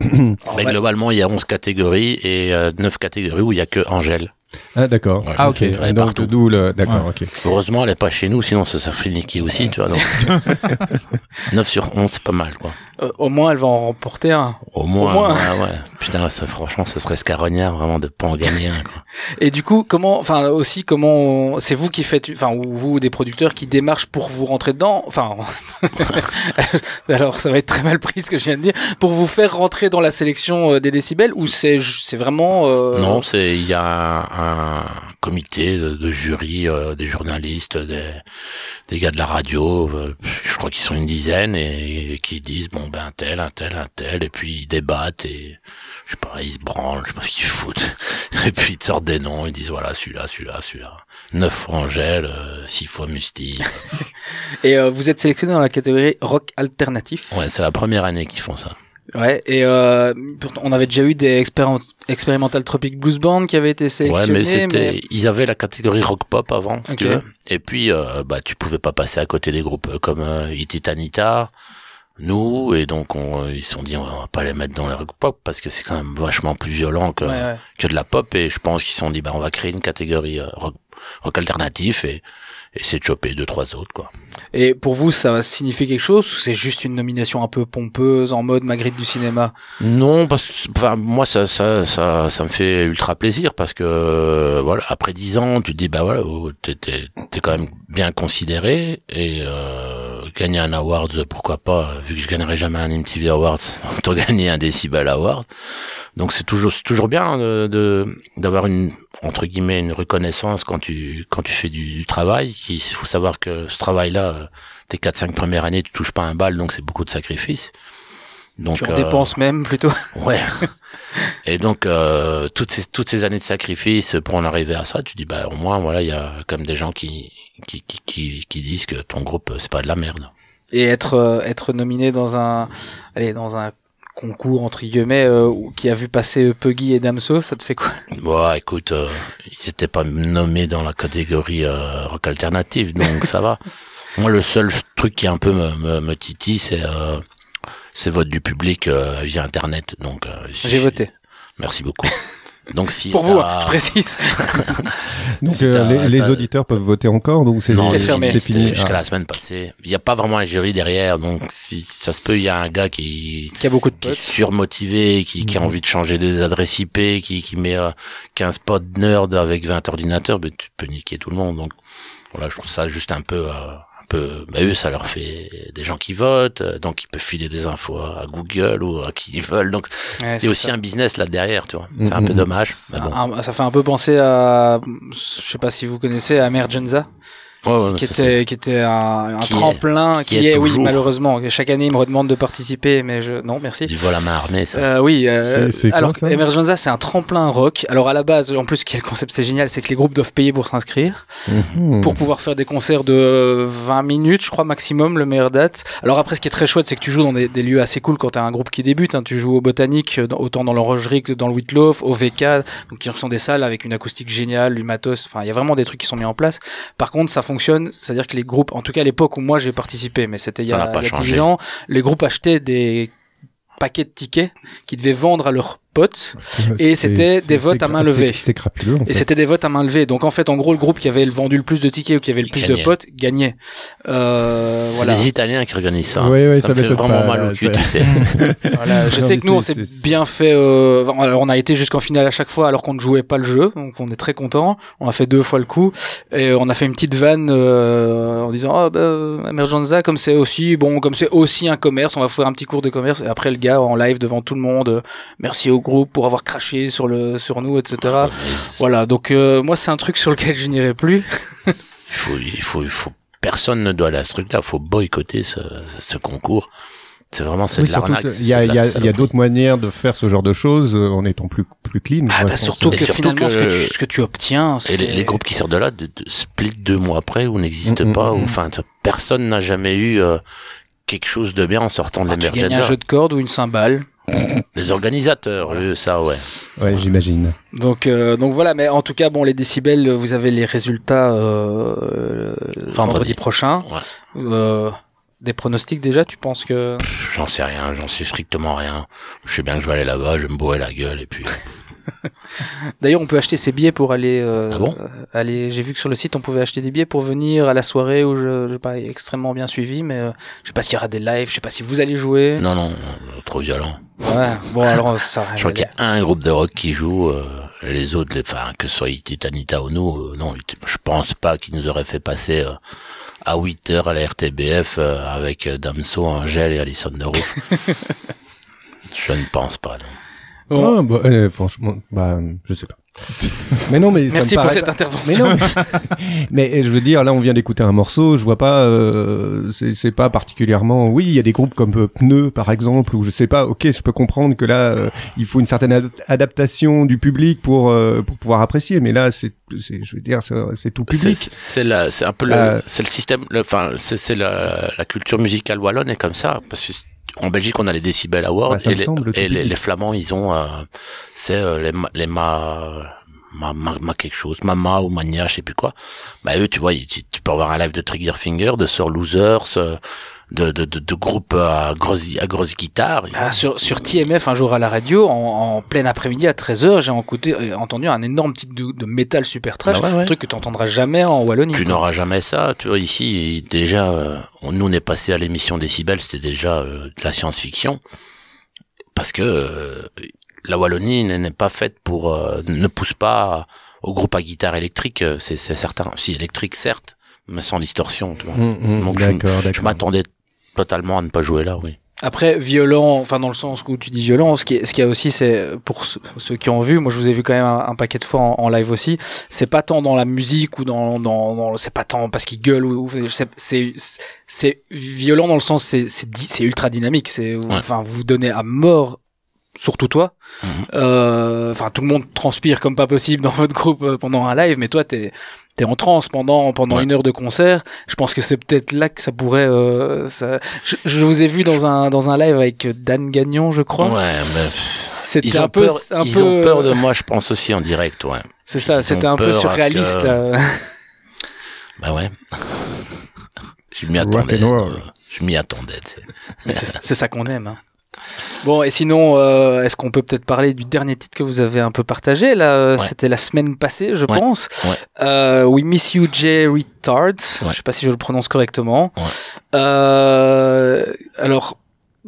Mais globalement, il y a 11 catégories et euh, 9 catégories où il y a que Angèle. Ah, d'accord. Voilà. Ah, ok. Elle est Donc, partout. d'où le, d'accord, ok. Heureusement, elle est pas chez nous, sinon ça, ça ferait niquer aussi, tu vois. Donc 9 sur 11, c'est pas mal, quoi. euh, au moins, elle va en remporter un. Au moins, moins. ouais, ouais. Putain, ça, franchement, ce serait scarognard vraiment de pas en gagner un, quoi. Et du coup, comment, enfin aussi, comment, c'est vous qui faites, enfin, ou vous, des producteurs qui démarchent pour vous rentrer dedans, enfin, alors ça va être très mal pris ce que je viens de dire, pour vous faire rentrer dans la sélection euh, des décibels, ou c'est, c'est vraiment. euh, Non, c'est il y a un, un comité de, de jury, euh, des journalistes, des, des gars de la radio. euh, je crois qu'ils sont une dizaine et, et qui disent bon ben un tel, un tel, un tel, et puis ils débattent et je sais pas, ils se branlent, je sais pas ce qu'ils foutent. Et puis ils te sortent des noms, ils disent voilà celui-là, celui-là, celui-là. Neuf fois Angèle, euh, six fois Musti. Et euh, vous êtes sélectionné dans la catégorie rock alternatif. ouais, c'est la première année qu'ils font ça. Ouais. Et euh, on avait déjà eu des expérim- Experimental Tropic Blues Band qui avaient été Ouais, sélectionnés. mais c'était, ils avaient la catégorie rock pop avant, si tu veux. Et puis, euh, bah, tu pouvais pas passer à côté des groupes euh, comme euh, Ititanita, nous, et donc on, euh, ils se sont dit on va pas les mettre dans le rock pop parce que c'est quand même vachement plus violent que Ouais, ouais. que de la pop. Et je pense qu'ils se sont dit bah on va créer une catégorie euh, rock, rock alternatif et essayer de choper deux trois autres quoi. Et pour vous, ça va signifier quelque chose ou c'est juste une nomination un peu pompeuse en mode Magritte du cinéma? Non, parce que enfin moi ça ça ça ça me fait ultra plaisir parce que voilà après dix ans tu te dis bah voilà oh, t'es t'es t'es quand même bien considéré et euh, gagner un award pourquoi pas vu que je gagnerai jamais un MTV Awards autant gagner un Decibel Award donc c'est toujours toujours bien de d'avoir une entre guillemets une reconnaissance quand tu quand tu fais du, du travail il faut savoir que ce travail là tes quatre cinq premières années tu touches pas un bal donc c'est beaucoup de sacrifices donc Tu en euh, dépenses même plutôt. Ouais. Et donc euh, toutes ces toutes ces années de sacrifice pour en arriver à ça, tu dis bah au moins voilà il y a comme des gens qui qui qui qui, qui disent que ton groupe euh, c'est pas de la merde. Et être euh, être nominé dans un allez dans un concours entre guillemets euh, qui a vu passer euh, Puggy et Damso, ça te fait quoi? Bon écoute, euh, ils s'étaient pas nommés dans la catégorie euh, rock alternative donc ça va. Moi le seul truc qui un peu me me, me titille c'est c'est vote du public via internet donc J'ai voté. Merci beaucoup. Donc si Pour vous, je précise. Donc Si euh, les, les auditeurs peuvent voter encore, donc c'est Non, c'est- c'est fermé. c'est fini. jusqu'à Ah. la semaine passée. Il n'y a pas vraiment un jury derrière, donc si ça se peut, il y a un gars qui Qui a beaucoup de qui est surmotivé, qui, qui a envie de changer des adresses IP, qui, qui met euh, 15 potes nerd avec 20 ordinateurs, mais tu peux niquer tout le monde. Donc voilà, je trouve ça juste un peu, euh, peu. Bah, eux, ça leur fait des gens qui votent, euh, donc ils peuvent filer des infos à Google ou à qui ils veulent. Donc Ouais, il y c'est a aussi ça. un business là derrière, tu vois. C'est un peu Mhm. dommage. mais bon. Un- ça fait un peu penser à, je sais pas si vous connaissez, à Mergenza, Ouais, qui ça, était, qui était un, un Qui est- tremplin, qui, qui est, est oui, malheureusement. Chaque année, il me redemande de participer, mais je, non, merci. Du vol à main armée, ça. Euh, oui, euh, C'est- c'est quoi, alors ça Emergenza c'est un tremplin rock. Alors à la base, en plus, quel concept c'est génial, c'est que les groupes doivent payer pour s'inscrire, Mhm. pour pouvoir faire des concerts de 20 minutes, je crois maximum, le meilleur date. Alors après, ce qui est très chouette, c'est que tu joues dans des, des lieux assez cool quand t'as un groupe qui débute. hein. Tu joues au Botanique, euh, dans- autant dans l'Orangerie que dans le Whitloaf, au VK, donc qui sont des salles avec une acoustique géniale, du matos. Enfin, il y a vraiment des trucs qui sont mis en place. Par contre, ça fonctionne, c'est-à-dire que les groupes, en tout cas à l'époque où moi j'ai participé, mais c'était il y a, il y a changé. 10 ans, les groupes achetaient des paquets de tickets qu'ils devaient vendre à leurs potes et c'était des votes à main levée. c'est- crapuleux. en Et c'était des votes à main levée. Donc en fait, en gros, le groupe qui avait vendu le plus de tickets ou qui avait le Il plus de potes gagnait. Euh, C'est voilà. les Italiens qui organisent ça. Ouais, ouais, ça, ça me fait vraiment pas, mal au cul, tu sais. Voilà, je Non, sais que nous, on s'est bien fait. Euh, alors, on a été jusqu'en finale à chaque fois, alors qu'on ne jouait pas le jeu, donc on est très content. On a fait deux fois le coup et on a fait une petite vanne euh, en disant ah bah Emergenza comme c'est aussi bon comme c'est aussi un commerce, on va faire un petit cours de commerce. Et après le gars en live devant tout le monde, merci au groupe pour avoir craché sur le sur nous, etc. Voilà, donc euh, moi c'est un truc sur lequel je n'irai plus. Il faut, il faut, il faut, personne ne doit aller à ce truc-là. Il faut boycotter ce, ce concours. C'est vraiment, c'est Oui, de l'arnaque. il y a, d'autres manières de faire ce genre de choses euh, en étant plus, plus clean. Ah bah surtout que surtout finalement ce, que tu, ce que tu obtiens, Et c'est les, les groupes qui sortent de là, de, de split deux mois après, ou n'existent Mm, mm, pas, mm. ou enfin, personne n'a jamais eu euh, quelque chose de bien en sortant de Ah, tu gagnes un jeu de cordes ou une cymbale. Les organisateurs, eux, ça, ouais. Ouais, j'imagine. Donc, euh, donc voilà, mais en tout cas, bon, les décibels, vous avez les résultats euh, vendredi. prochain. Ouais. Euh, des pronostics déjà, tu penses que J'en sais rien, j'en sais strictement rien. Je sais bien que je vais aller là-bas, je vais me bourrer la gueule, et puis... D'ailleurs, on peut acheter ses billets pour aller. euh, Ah bon? aller. J'ai vu que sur le site, on pouvait acheter des billets pour venir à la soirée où je n'ai pas extrêmement bien suivi, mais euh, je sais pas s'il y aura des lives, je sais pas si vous allez jouer. Non, non, non, trop violent. Ouais. Bon, alors ça. Je crois qu'il y a un groupe de rock qui joue, euh, les autres, les- enfin, que ce soit Titanita ou nous, euh, non, je pense pas qu'ils nous auraient fait passer à 8 heures à la RTBF avec Damso, Angèle et Alison de Roof. je ne pense pas, non. Bon. Ah, bah, euh, franchement, bah, je sais pas. mais non, mais ça Merci me pour cette pas- intervention. Mais non, mais, mais, je veux dire, là, on vient d'écouter un morceau. Je vois pas, euh, c'est pas particulièrement. Oui, il y a des groupes comme euh, Pneu, par exemple, où je sais pas. Ok, je peux comprendre que là, euh, il faut une certaine ad- adaptation du public pour euh, pour pouvoir apprécier. Mais là, c'est, je veux dire, c'est tout public. c'est la- c'est un peu le, Euh, c'est le système, enfin, c'est c'est la, la culture musicale wallonne est comme ça, parce que en Belgique, on a les Decibel Awards Bah, et, les, et les, les Flamands, ils ont, euh, c'est euh, les, ma- les ma, ma, ma, ma quelque chose, Mama ou Mania, je sais plus quoi. Bah eux, tu vois, tu, tu peux avoir un live de Triggerfinger, de Sir Losers, euh, de, de, de, de groupes à grosse, à grosse guitare. Ah, sur, sur TMF un jour à la radio, en, en plein après-midi à 13h, j'ai écouté- euh, entendu un énorme titre de, de métal super trash, Bah ouais, ouais. un truc que tu entendras jamais en Wallonie. Tu n'auras jamais ça, tu vois. Ici, déjà, euh, on, nous on est passé à l'émission Décibel, c'était déjà euh, de la science-fiction, parce que euh, la Wallonie n'est pas faite pour, euh, ne pousse pas au groupe à guitare électrique, c'est c'est certain. Si électrique, certes, mais sans distorsion. Tu vois. Mm, mm, Donc je, je m'attendais totalement à ne pas jouer là, oui. Après, violent, enfin dans le sens où tu dis violent, ce qui est, ce qu'il y a aussi, c'est pour ceux, qui ont vu, moi je vous ai vu quand même un, un paquet de fois en, en live aussi, c'est pas tant dans la musique ou dans, dans, dans c'est pas tant parce qu'ils gueulent ou, ou- c'est, c'est, c'est violent dans le sens, c'est, c'est, di- c'est ultra dynamique, c'est, enfin vous vous donnez à mort surtout toi. Euh, Enfin, tout le monde transpire comme pas possible dans votre groupe euh, pendant un live, mais toi, t'es t'es en transe pendant pendant une heure de concert. Je pense que c'est peut-être là que ça pourrait. Euh, ça... Je, je vous ai vu dans un dans un live avec Dan Gagnon, je crois. Ouais, mais C'était ils ont un peu, peur, un ils peu. ont peur de moi, je pense aussi en direct, ouais. C'est ça, Ils c'était un peu surréaliste. que- là. Bah ouais. je m'y attendais. Je m'y attendais, c'est ça qu'on aime. Hein. Bon, et sinon, euh, est-ce qu'on peut peut-être parler du dernier titre que vous avez un peu partagé là euh, C'était la semaine passée, je Ouais. pense. Ouais. Euh, We Miss You Jay Retard. Je sais pas si je le prononce correctement. Euh, alors.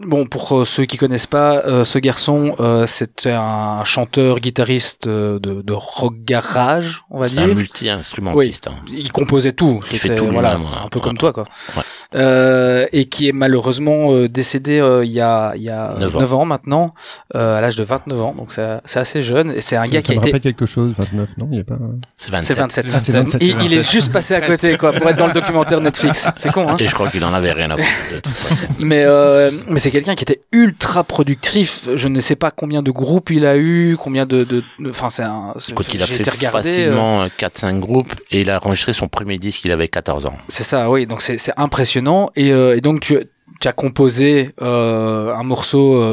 Bon, pour euh, ceux qui connaissent pas, euh, ce garçon, euh, c'était un chanteur, guitariste euh, de, de rock garage, on va C'est dire. un multi-instrumentiste. Oui, hein. il composait tout. Il fait tout voilà, lui-même, ouais. un peu comme toi, quoi. Ouais. Euh, et qui est malheureusement euh, décédé euh, il y a, il y a 9 9 ans. ans, maintenant, euh, à l'âge de 29 ans. Donc c'est c'est assez jeune. Et c'est un Ça- gars ça qui a me été. rappelle quelque chose, 29, non Il a pas... C'est C'est 27. Ah, c'est 27, il, c'est il est 27. juste passé à côté, quoi, pour être dans le documentaire Netflix. C'est con, hein Et je crois qu'il en avait rien à foutre de toute façon. mais euh, mais c'est quelqu'un qui était ultra productif. Je ne sais pas combien de groupes il a eu, combien de Enfin, c'est un. Écoute, il a fait été regarder, euh, facilement euh, 4-5 groupes et il a enregistré son premier disque, il avait 14 ans. C'est ça, oui. Donc c'est impressionnant. Et, euh, et donc tu, tu as composé euh, un morceau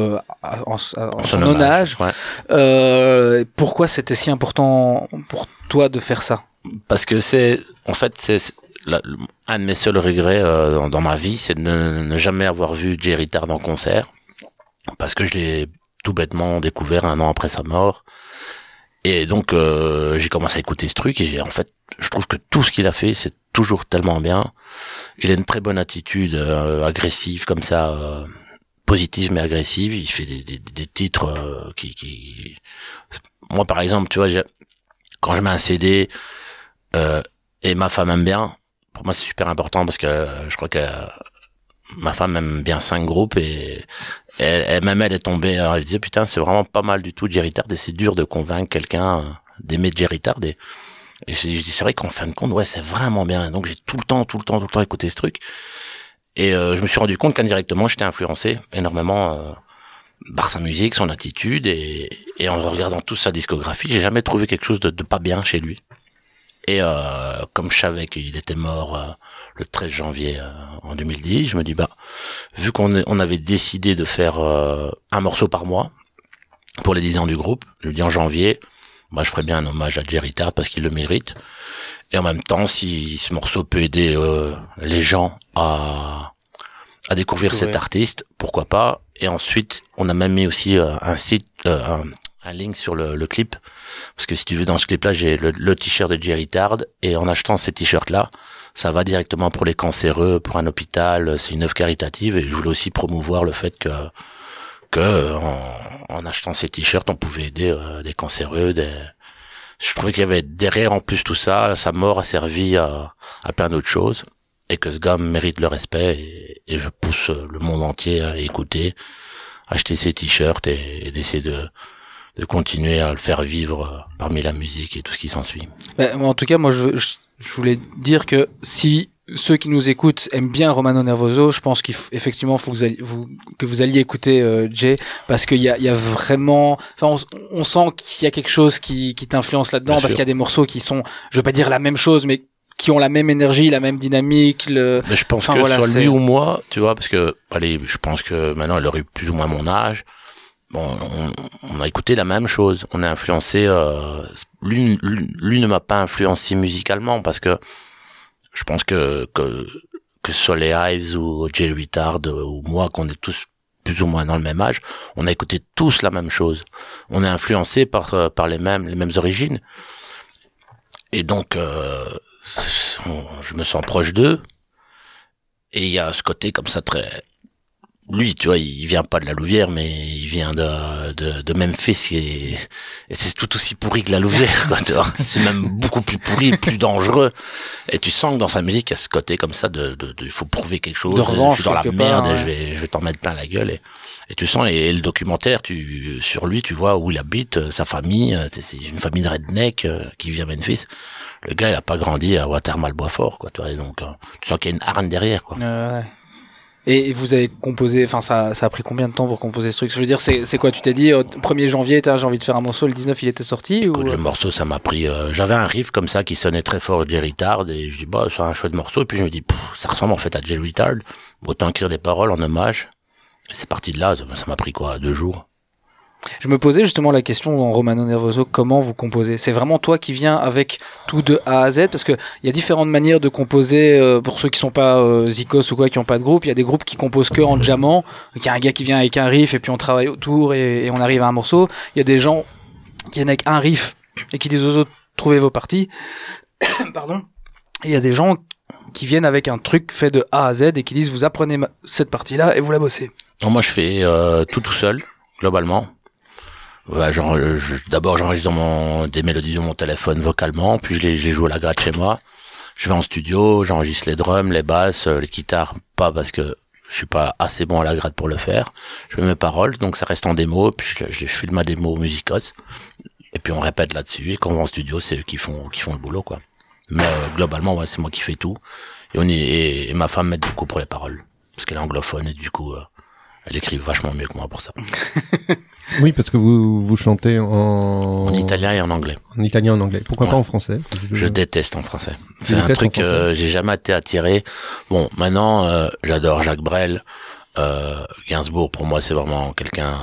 en, son, hommage. ouais. Pourquoi c'était si important pour toi de faire ça? Parce que c'est, en fait, c'est un de mes seuls regrets euh, dans, ma vie, c'est de ne, jamais avoir vu Jerry Tard en concert. Parce que je l'ai tout bêtement découvert un an après sa mort. Et donc, euh, j'ai commencé à écouter ce truc et j'ai, en fait, je trouve que tout ce qu'il a fait, c'est toujours tellement bien. Il a une très bonne attitude euh, agressive comme ça, euh, positive mais agressive. Il fait des, des, des titres euh, qui, qui, moi par exemple, tu vois, quand je mets un CD euh, et ma femme aime bien, pour moi c'est super important parce que euh, je crois que euh, ma femme aime bien cinq groupes et elle, elle- même elle est tombée, alors elle disait putain c'est vraiment pas mal du tout Jerry Tard et c'est dur de convaincre quelqu'un euh, d'aimer Jerry Tard et, et je dis c'est vrai qu'en fin de compte ouais c'est vraiment bien donc j'ai tout le temps tout le temps tout le temps écouté ce truc et euh, je me suis rendu compte qu'indirectement j'étais influencé énormément euh, par sa musique, son attitude et, et en regardant toute sa discographie, j'ai jamais trouvé quelque chose de pas bien chez lui. Et euh, comme je savais qu'il était mort euh, le 13 janvier euh, en 2010, je me dis bah vu qu'on on avait décidé de faire euh, un morceau par mois pour les 10 ans du groupe, je me dis en janvier, bah je ferais bien un hommage à Jerry Tard parce qu'il le mérite. Et en même temps, si ce morceau peut aider euh, les gens à à découvrir Découvrir. cet artiste, pourquoi pas. Et ensuite, on a même mis aussi euh, un site, euh, un, un link sur le, le clip. Parce que si tu veux, dans ce clip-là, j'ai le, le t-shirt de Jerry Tard. Et en achetant ces t-shirts-là, ça va directement pour les cancéreux, pour un hôpital. C'est une œuvre caritative. Et je voulais aussi promouvoir le fait que que en, en achetant ces t-shirts, on pouvait aider euh, des cancéreux, des... Je trouvais qu'il y avait derrière en plus tout ça, sa mort a servi à, à plein d'autres choses et que ce gars mérite le respect et, et je pousse le monde entier à écouter, acheter ses t-shirts et, et d'essayer de, de continuer à le faire vivre euh, parmi la musique et tout ce qui s'ensuit. Ben, En tout cas, moi, je, je, je voulais dire que si ceux qui nous écoutent aiment bien Romano Nervoso, je pense qu'effectivement, faut que vous alliez, vous, que vous alliez écouter euh, Jay, parce qu'il y a, y a vraiment, enfin, on, on sent qu'il y a quelque chose qui, qui t'influence là-dedans, parce qu'il y a des morceaux qui sont, je veux pas dire la même chose, mais qui ont la même énergie, la même dynamique. Le... Mais je pense que voilà, soit lui ou moi, tu vois, parce que, allez, je pense que maintenant il aurait plus ou moins mon âge. On, a écouté la même chose. On est influencé. Euh, lui ne m'a pas influencé musicalement parce que je pense que que que ce soit les Hives ou Retard euh, ou moi, qu'on est tous plus ou moins dans le même âge, on a écouté tous la même chose. On est influencé par euh, par les mêmes les mêmes origines. Et donc, euh, je me sens proche d'eux. Et il y a ce côté comme ça très... Lui, tu vois, il vient pas de la Louvière, mais il vient de, de, de Memphis et, et c'est tout aussi pourri que la Louvière, quoi, tu vois. C'est même beaucoup plus pourri, plus dangereux. Et tu sens que dans sa musique, il y a ce côté comme ça de, de, de- il faut prouver quelque chose. De revanche, je suis dans la merde part, et je vais, je vais t'en mettre plein la gueule. Et, et tu sens, et, le documentaire, tu, sur lui, tu vois où il habite, euh, sa famille, euh, c'est une famille de redneck euh, qui vit à Memphis. Le gars, il a pas grandi à Watermal Boisfort, quoi, tu vois. Et donc, tu sens qu'il y a une harne derrière, quoi. Euh, ouais. Et vous avez composé, enfin ça, ça a pris combien de temps pour composer ce truc? Je veux dire, c'est quoi? Tu t'es dit, euh, 1er janvier, j'ai envie de faire un morceau, le 19 il était sorti Écoute, ou... le morceau, ça m'a pris. euh, J'avais un riff comme ça qui sonnait très fort Jerry Tard et je dis bah c'est un chouette morceau et puis je me dis ça ressemble en fait à Jerry Tard. Autant écrire des paroles en hommage. C'est parti de là. Ça m'a pris quoi deux jours. Je me posais justement la question dans Romano Nervoso, comment vous composez? C'est vraiment toi qui viens avec tout de A à Z? Parce qu'il y a différentes manières de composer euh, pour ceux qui sont pas euh, Zikos ou quoi, qui ont pas de groupe. Il y a des groupes qui composent que en jammant. Il y a un gars qui vient avec un riff et puis on travaille autour et, on arrive à un morceau. Il y a des gens qui viennent avec un riff et qui disent aux autres trouvez vos parties. Pardon. Et il y a des gens qui viennent avec un truc fait de A à Z et qui disent vous apprenez cette partie-là et vous la bossez. Non, moi, je fais euh, tout tout seul, globalement. Euh, d'abord, j'enregistre mon, des mélodies dans mon téléphone vocalement, puis je les, joue à la gratte chez moi. Je vais en studio, j'enregistre les drums, les basses, euh, les guitares, pas parce que je suis pas assez bon à la gratte pour le faire. Je mets mes paroles, donc ça reste en démo, puis je, file ma démo Musicos. Et puis on répète là-dessus, et quand on va en studio, c'est eux qui font, qui font le boulot, quoi. Mais euh, globalement, ouais, c'est moi qui fais tout. Et, ma femme m'aide beaucoup pour les paroles. Parce qu'elle est anglophone, et du coup, elle écrit vachement mieux que moi pour ça. Oui, parce que vous, vous chantez en... En italien et en anglais. En italien et en anglais. Pourquoi Ouais. pas en français Je déteste en français. C'est un truc euh, j'ai jamais été attiré. Bon, maintenant euh, j'adore Jacques Brel, euh, Gainsbourg. Pour moi, c'est vraiment quelqu'un.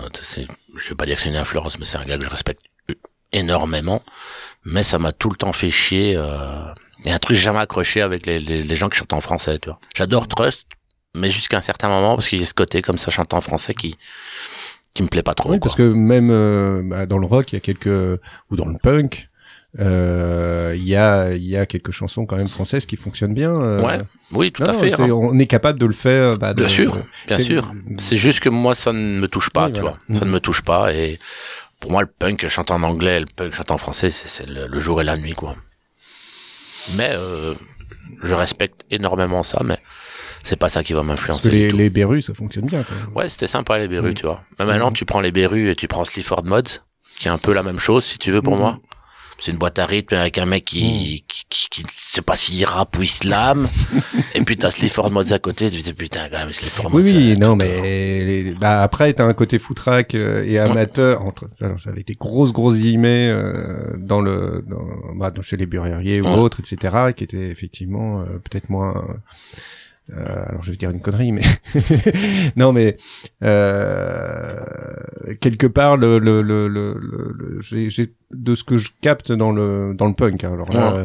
Je vais pas dire que c'est une influence, mais c'est un gars que je respecte énormément. Mais ça m'a tout le temps fait chier. Euh, et un truc que j'ai jamais accroché avec les, les, les gens qui chantent en français. Tu vois. J'adore Trust, mais jusqu'à un certain moment parce y a ce côté comme ça chanter en français qui qui me plaît pas trop. Oui, quoi. parce que même euh, bah, dans le rock, il y a quelques ou dans le punk, euh, il y a il y a quelques chansons quand même françaises qui fonctionnent bien. euh. Ouais, oui, tout Non, à fait. hein. On est capable de le faire. Bah, de- Bien sûr, bien sûr. C'est juste que moi, ça ne me touche pas, Oui, tu voilà. vois. Ça ne me touche pas. Et pour moi, le punk chante en anglais, le punk chante en français, c'est le, le jour et la nuit, quoi. Mais euh, je respecte énormément ça, mais c'est pas ça qui va m'influencer. les, les Berus, ça fonctionne bien. Quand même. Ouais, c'était sympa les Berus, tu vois. Mais maintenant, Mhm. tu prends les Berus et tu prends Sleaford Mods, qui est un peu la même chose, si tu veux, pour Mhm. moi. C'est une boîte à rythme avec un mec qui, qui, qui, qui, sait pas s'il rappe ou il slame. et puis t'as Sleaford Mods à côté, tu te dis putain, quand même, Sleaford Mods. Oui, oui, c'est- non, mais les- bah, après, t'as un côté footrack euh, et amateur entre, j'avais des grosses, grosses guillemets euh, dans le, dans, bah, dans- chez les burrieriers ou autres, etc., qui étaient effectivement euh, peut-être moins. euh, alors, je vais dire une connerie, mais non, mais euh, quelque part, le, le, le, le, j'ai, j'ai- de ce que je capte dans le dans le punk. hein, Alors là, Ouais. euh,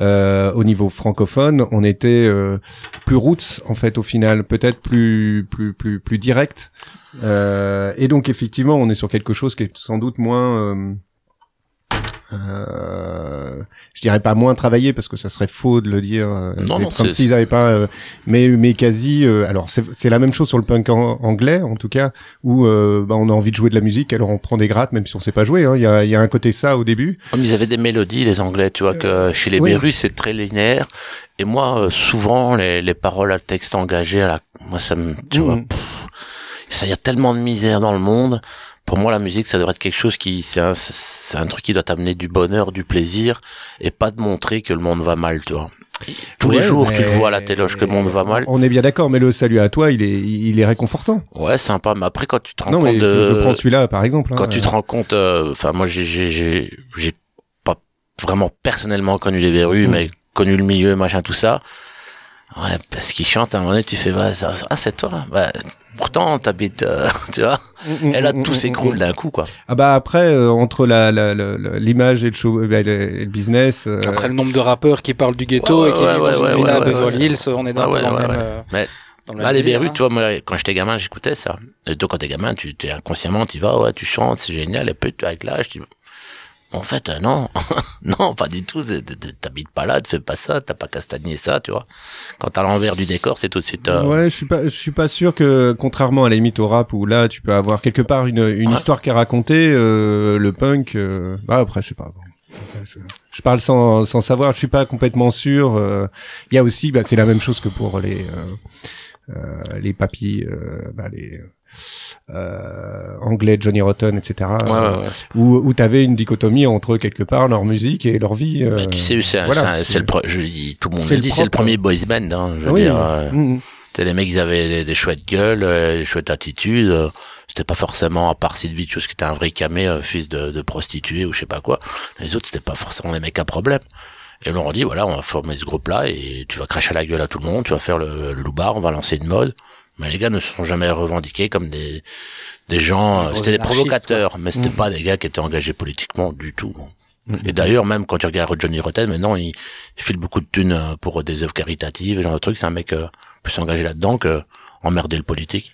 euh, au niveau francophone, on était euh, plus roots en fait au final, peut-être plus plus plus plus direct. Euh, et donc effectivement, on est sur quelque chose qui est sans doute moins euh, je dirais pas moins travaillé parce que ça serait faux de le dire. euh, Non, non, comme s'ils avaient pas. euh, mais mais quasi. euh, alors c'est la même chose sur le punk en- anglais en tout cas où euh, bah, on a envie de jouer de la musique alors on prend des grattes même si on sait pas jouer. hein. Il y a il y a un côté ça au début. Comme ils avaient des mélodies, les Anglais, tu vois, que chez les oui. Berus, c'est très linéaire. Et moi, euh, souvent, les, les paroles à texte engagé, à la, moi, ça me, tu vois, Mhm. pff, ça y a tellement de misère dans le monde. Pour moi, la musique, ça devrait être quelque chose qui, c'est un, c'est un truc qui doit t'amener du bonheur, du plaisir, et pas de montrer que le monde va mal, tu vois. Tous les jours, tu le vois à la téloche que le monde va mal. On est bien d'accord, mais le salut à toi, il est il est réconfortant. Ouais, sympa. Mais après, quand tu te rends Non compte mais de, je, prends celui-là par exemple. hein. quand tu te rends compte, euh, enfin moi j'ai j'ai j'ai j'ai pas vraiment personnellement connu les verrues, Mm. mais connu le milieu, machin tout ça. Ouais, parce qu'ils chantent à un moment donné, tu fais bah, ça- ah c'est toi. Bah, pourtant t'habites, euh, tu vois. Mm, Et là mm, tout mm, s'écroule mm. d'un coup quoi. Ah bah après euh, entre la la- la- la- l'image et le show, bah, le, et le business. euh, Après le nombre de rappeurs qui parlent du ghetto Ouais, et qui ouais, vivent ouais, dans ouais, une villa à Beverly ouais. Hills, on est dans, Ah dans le même. euh, Mais dans même les hein. tu vois, moi, quand j'étais gamin, j'écoutais ça. Et toi, quand t'es gamin, tu t'es inconsciemment, tu vas, ouais, tu chantes, c'est génial. Et puis, avec l'âge, tu en fait, euh, non, non, pas du tout. T'habites pas là, tu fais pas ça, t'as pas castagné ça, tu vois. Quand t'as l'envers du décor, c'est tout de suite. euh, Ouais, je suis pas, je suis pas sûr que, contrairement à la limite au rap où là, tu peux avoir quelque part une, une Ouais. histoire qui est racontée, euh, le punk, euh, bah après, je sais pas. bon. Je, je parle sans, sans savoir, je suis pas complètement sûr. euh. Il y a aussi, bah, c'est la même chose que pour les, euh, les papis, euh, bah, les euh, anglais, Johnny Rotten, etc. Ouais, ouais, ouais. Où, où t'avais une dichotomie entre quelque part leur musique et leur vie. euh, Bah, tu sais, c'est voilà, le, je dis, tout le monde c'est le dit, c'est le premier boys band, hein, je veux Oui, dire. oui. euh, t'sais, les mecs, ils avaient des, des chouettes gueules, euh, des chouettes attitudes. euh, c'était pas forcément, à part Sylvie chose qui était un vrai camé, euh, fils de, de prostituée ou je sais pas quoi. Les autres, c'était pas forcément les mecs à problème. Et on leur dit, voilà, on va former ce groupe-là et tu vas cracher à la gueule à tout le monde, tu vas faire le, le loupard, on va lancer une mode. Mais les gars ne se sont jamais revendiqués comme des des gens. Euh, C'était des provocateurs, quoi. mais c'était Mhm. pas des gars qui étaient engagés politiquement du tout. Et d'ailleurs, même quand tu regardes Johnny Rotten, maintenant, il, il file beaucoup de thunes euh, pour des œuvres caritatives, ce genre de trucs. C'est un mec euh, plus engagé là-dedans que emmerder le politique.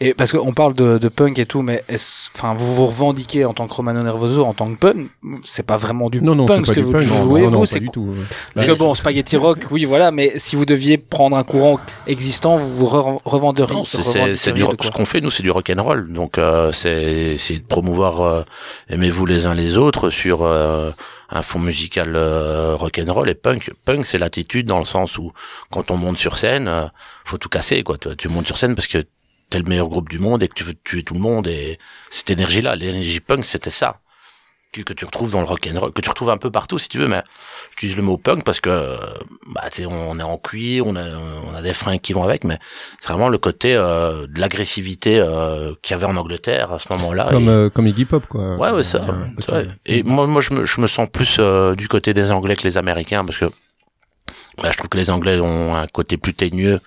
Et parce qu'on parle de, de punk et tout, mais est-ce- enfin, vous vous revendiquez en tant que Romano Nervoso, en tant que punk, c'est pas vraiment du Non, non, punk c'est ce pas que du vous punk, jouez, non, vous, c'est du tout, ouais. Parce que bon, spaghetti rock, oui, voilà, mais si vous deviez prendre un courant existant, vous vous re- revenderiez. Non, c'est- du rock. Ce qu'on fait, nous, c'est du rock and roll. Donc, euh, c'est c'est de promouvoir euh, aimez-vous les uns les autres sur euh, un fond musical euh, rock and roll et punk. Punk, c'est l'attitude dans le sens où quand on monte sur scène, euh, faut tout casser. Quoi. Tu, tu montes sur scène parce que t'es le meilleur groupe du monde et que tu veux tuer tout le monde. Et cette énergie-là, l'énergie punk, c'était ça que, que tu retrouves dans le rock and roll, que tu retrouves un peu partout si tu veux, mais j'utilise le mot punk parce que bah on est en cuir, on a on a des fringues qui vont avec, mais c'est vraiment le côté euh, de l'agressivité euh, qu'il y avait en Angleterre à ce moment-là. Comme, Et- euh, comme Iggy Pop, quoi. Ouais, ouais, ça. Vrai. Et moi, moi, je me, je me sens plus euh, du côté des Anglais que les Américains parce que ouais, je trouve que les Anglais ont un côté plus teigneux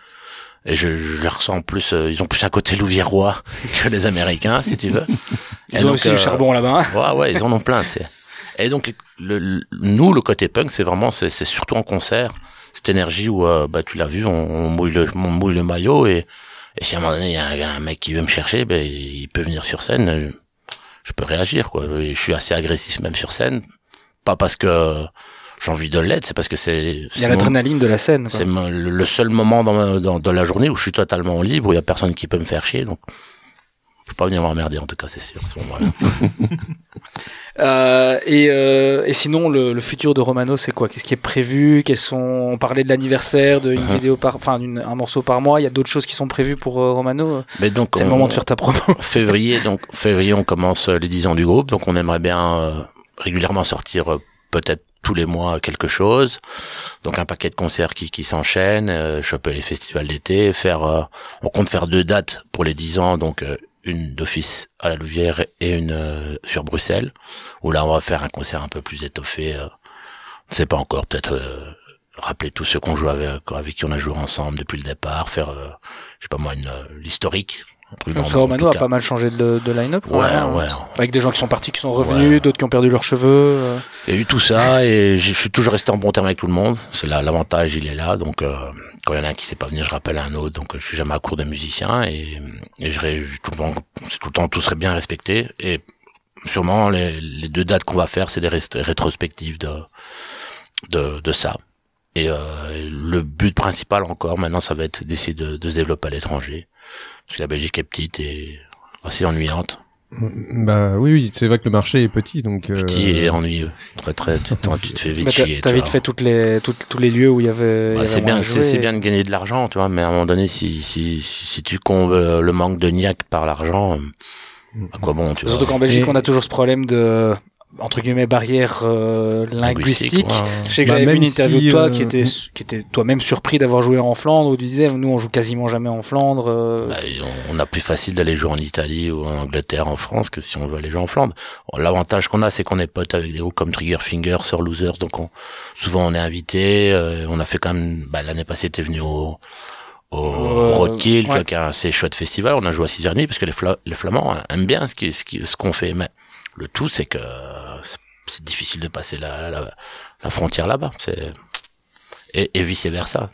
et je, je les ressens plus. euh, ils ont plus un côté louviérois que les Américains, si tu veux. Ils Et ont donc, aussi du euh, charbon là-bas. Ouais, ouais, ils en ont plein, tu sais. Et donc, le, le- nous, le côté punk, c'est vraiment, c'est surtout en concert, cette énergie où, euh, bah, tu l'as vu, on, on mouille le, on mouille le maillot et, et si à un moment donné, il y a un, un mec qui veut me chercher, ben, il peut venir sur scène, euh, je peux réagir, quoi. Et je suis assez agressif même sur scène. Pas parce que j'ai envie de l'être, c'est parce que c'est... Il y a l'adrénaline de la scène. c'est le seul moment dans, ma- dans, dans la journée où je suis totalement libre, où il y a personne qui peut me faire chier, donc faut pas venir m'emmerder en tout cas, c'est sûr, ce. Euh, et, euh, et sinon, le, le futur de Romano, c'est quoi? Qu'est-ce qui est prévu? Quels sont On parlait de l'anniversaire, d'une Uh-huh. vidéo par, enfin, un morceau par mois. Il y a d'autres choses qui sont prévues pour euh, Romano? Mais donc, c'est le moment de faire ta promo. février, donc février, on commence les 10 ans du groupe, donc on aimerait bien régulièrement sortir peut-être tous les mois quelque chose. Donc un paquet de concerts qui, qui s'enchaînent, euh, choper les festivals d'été, faire, euh, on compte faire deux dates pour les 10 ans, donc euh, une d'office à la Louvière et une euh, sur Bruxelles, où là on va faire un concert un peu plus étoffé. On ne sait pas encore, peut-être rappeler tous ceux qu'on joue avec, avec qui on a joué ensemble depuis le départ, faire, je sais pas moi, une l'historique. En Romano a pas mal changé de, de line-up. Ouais, ouais. hein. Avec des gens qui sont partis, qui sont revenus, d'autres qui ont perdu leurs cheveux. euh. Il y a eu tout ça et je suis toujours resté en bon terme avec tout le monde. C'est là l'avantage, il est là. Donc euh, quand il y en a un qui sait pas venir, je rappelle un autre. Donc je suis jamais à court de musiciens et, et je, tout le temps, tout le temps tout serait bien respecté. Et sûrement les, les deux dates qu'on va faire, c'est des rest- rétrospectives de, de de ça. Et euh, le but principal encore maintenant, ça va être d'essayer de, de se développer à l'étranger. Parce que la Belgique est petite et assez ennuyante. Bah oui, oui, c'est vrai que le marché est petit, donc. euh, Petit et ennuyeux. Très très, tu, tu te fais vite Bah, t'as- chier. T'as vite fait toutes les, toutes- tous les lieux où il y avait. il y Bah, avait c'est bien, de c'est bien de gagner de l'argent, tu vois, mais à un moment donné, si si si, si tu combles euh, le manque de niaque par l'argent, euh, à quoi bon, tu vois Surtout qu'en Belgique, on a toujours ce problème de entre guillemets barrière euh, linguistique. Ouais. Je sais que Bah, j'avais vu une interview si, de toi euh, qui était qui était toi-même surpris d'avoir joué en Flandre où tu disais nous on joue quasiment jamais en Flandre. euh, Bah, on, a plus facile d'aller jouer en Italie ou en Angleterre, en France, que si on veut aller jouer en Flandre. Bon, L'avantage qu'on a, c'est qu'on est potes avec des groupes comme Triggerfinger, Sir Losers, donc on, souvent on est invité. euh, on a fait quand même, bah, l'année passée, t'es venu au, au Euh, Roadkill, tu ouais. vois, qui est un assez chouette festival. On a joué à 6 nuit parce que les, Fla- les Flamands aiment bien ce qui- ce qui- ce qu'on fait, mais le tout, c'est que c'est- c'est difficile de passer la, la, la frontière là-bas. C'est et, et vice versa.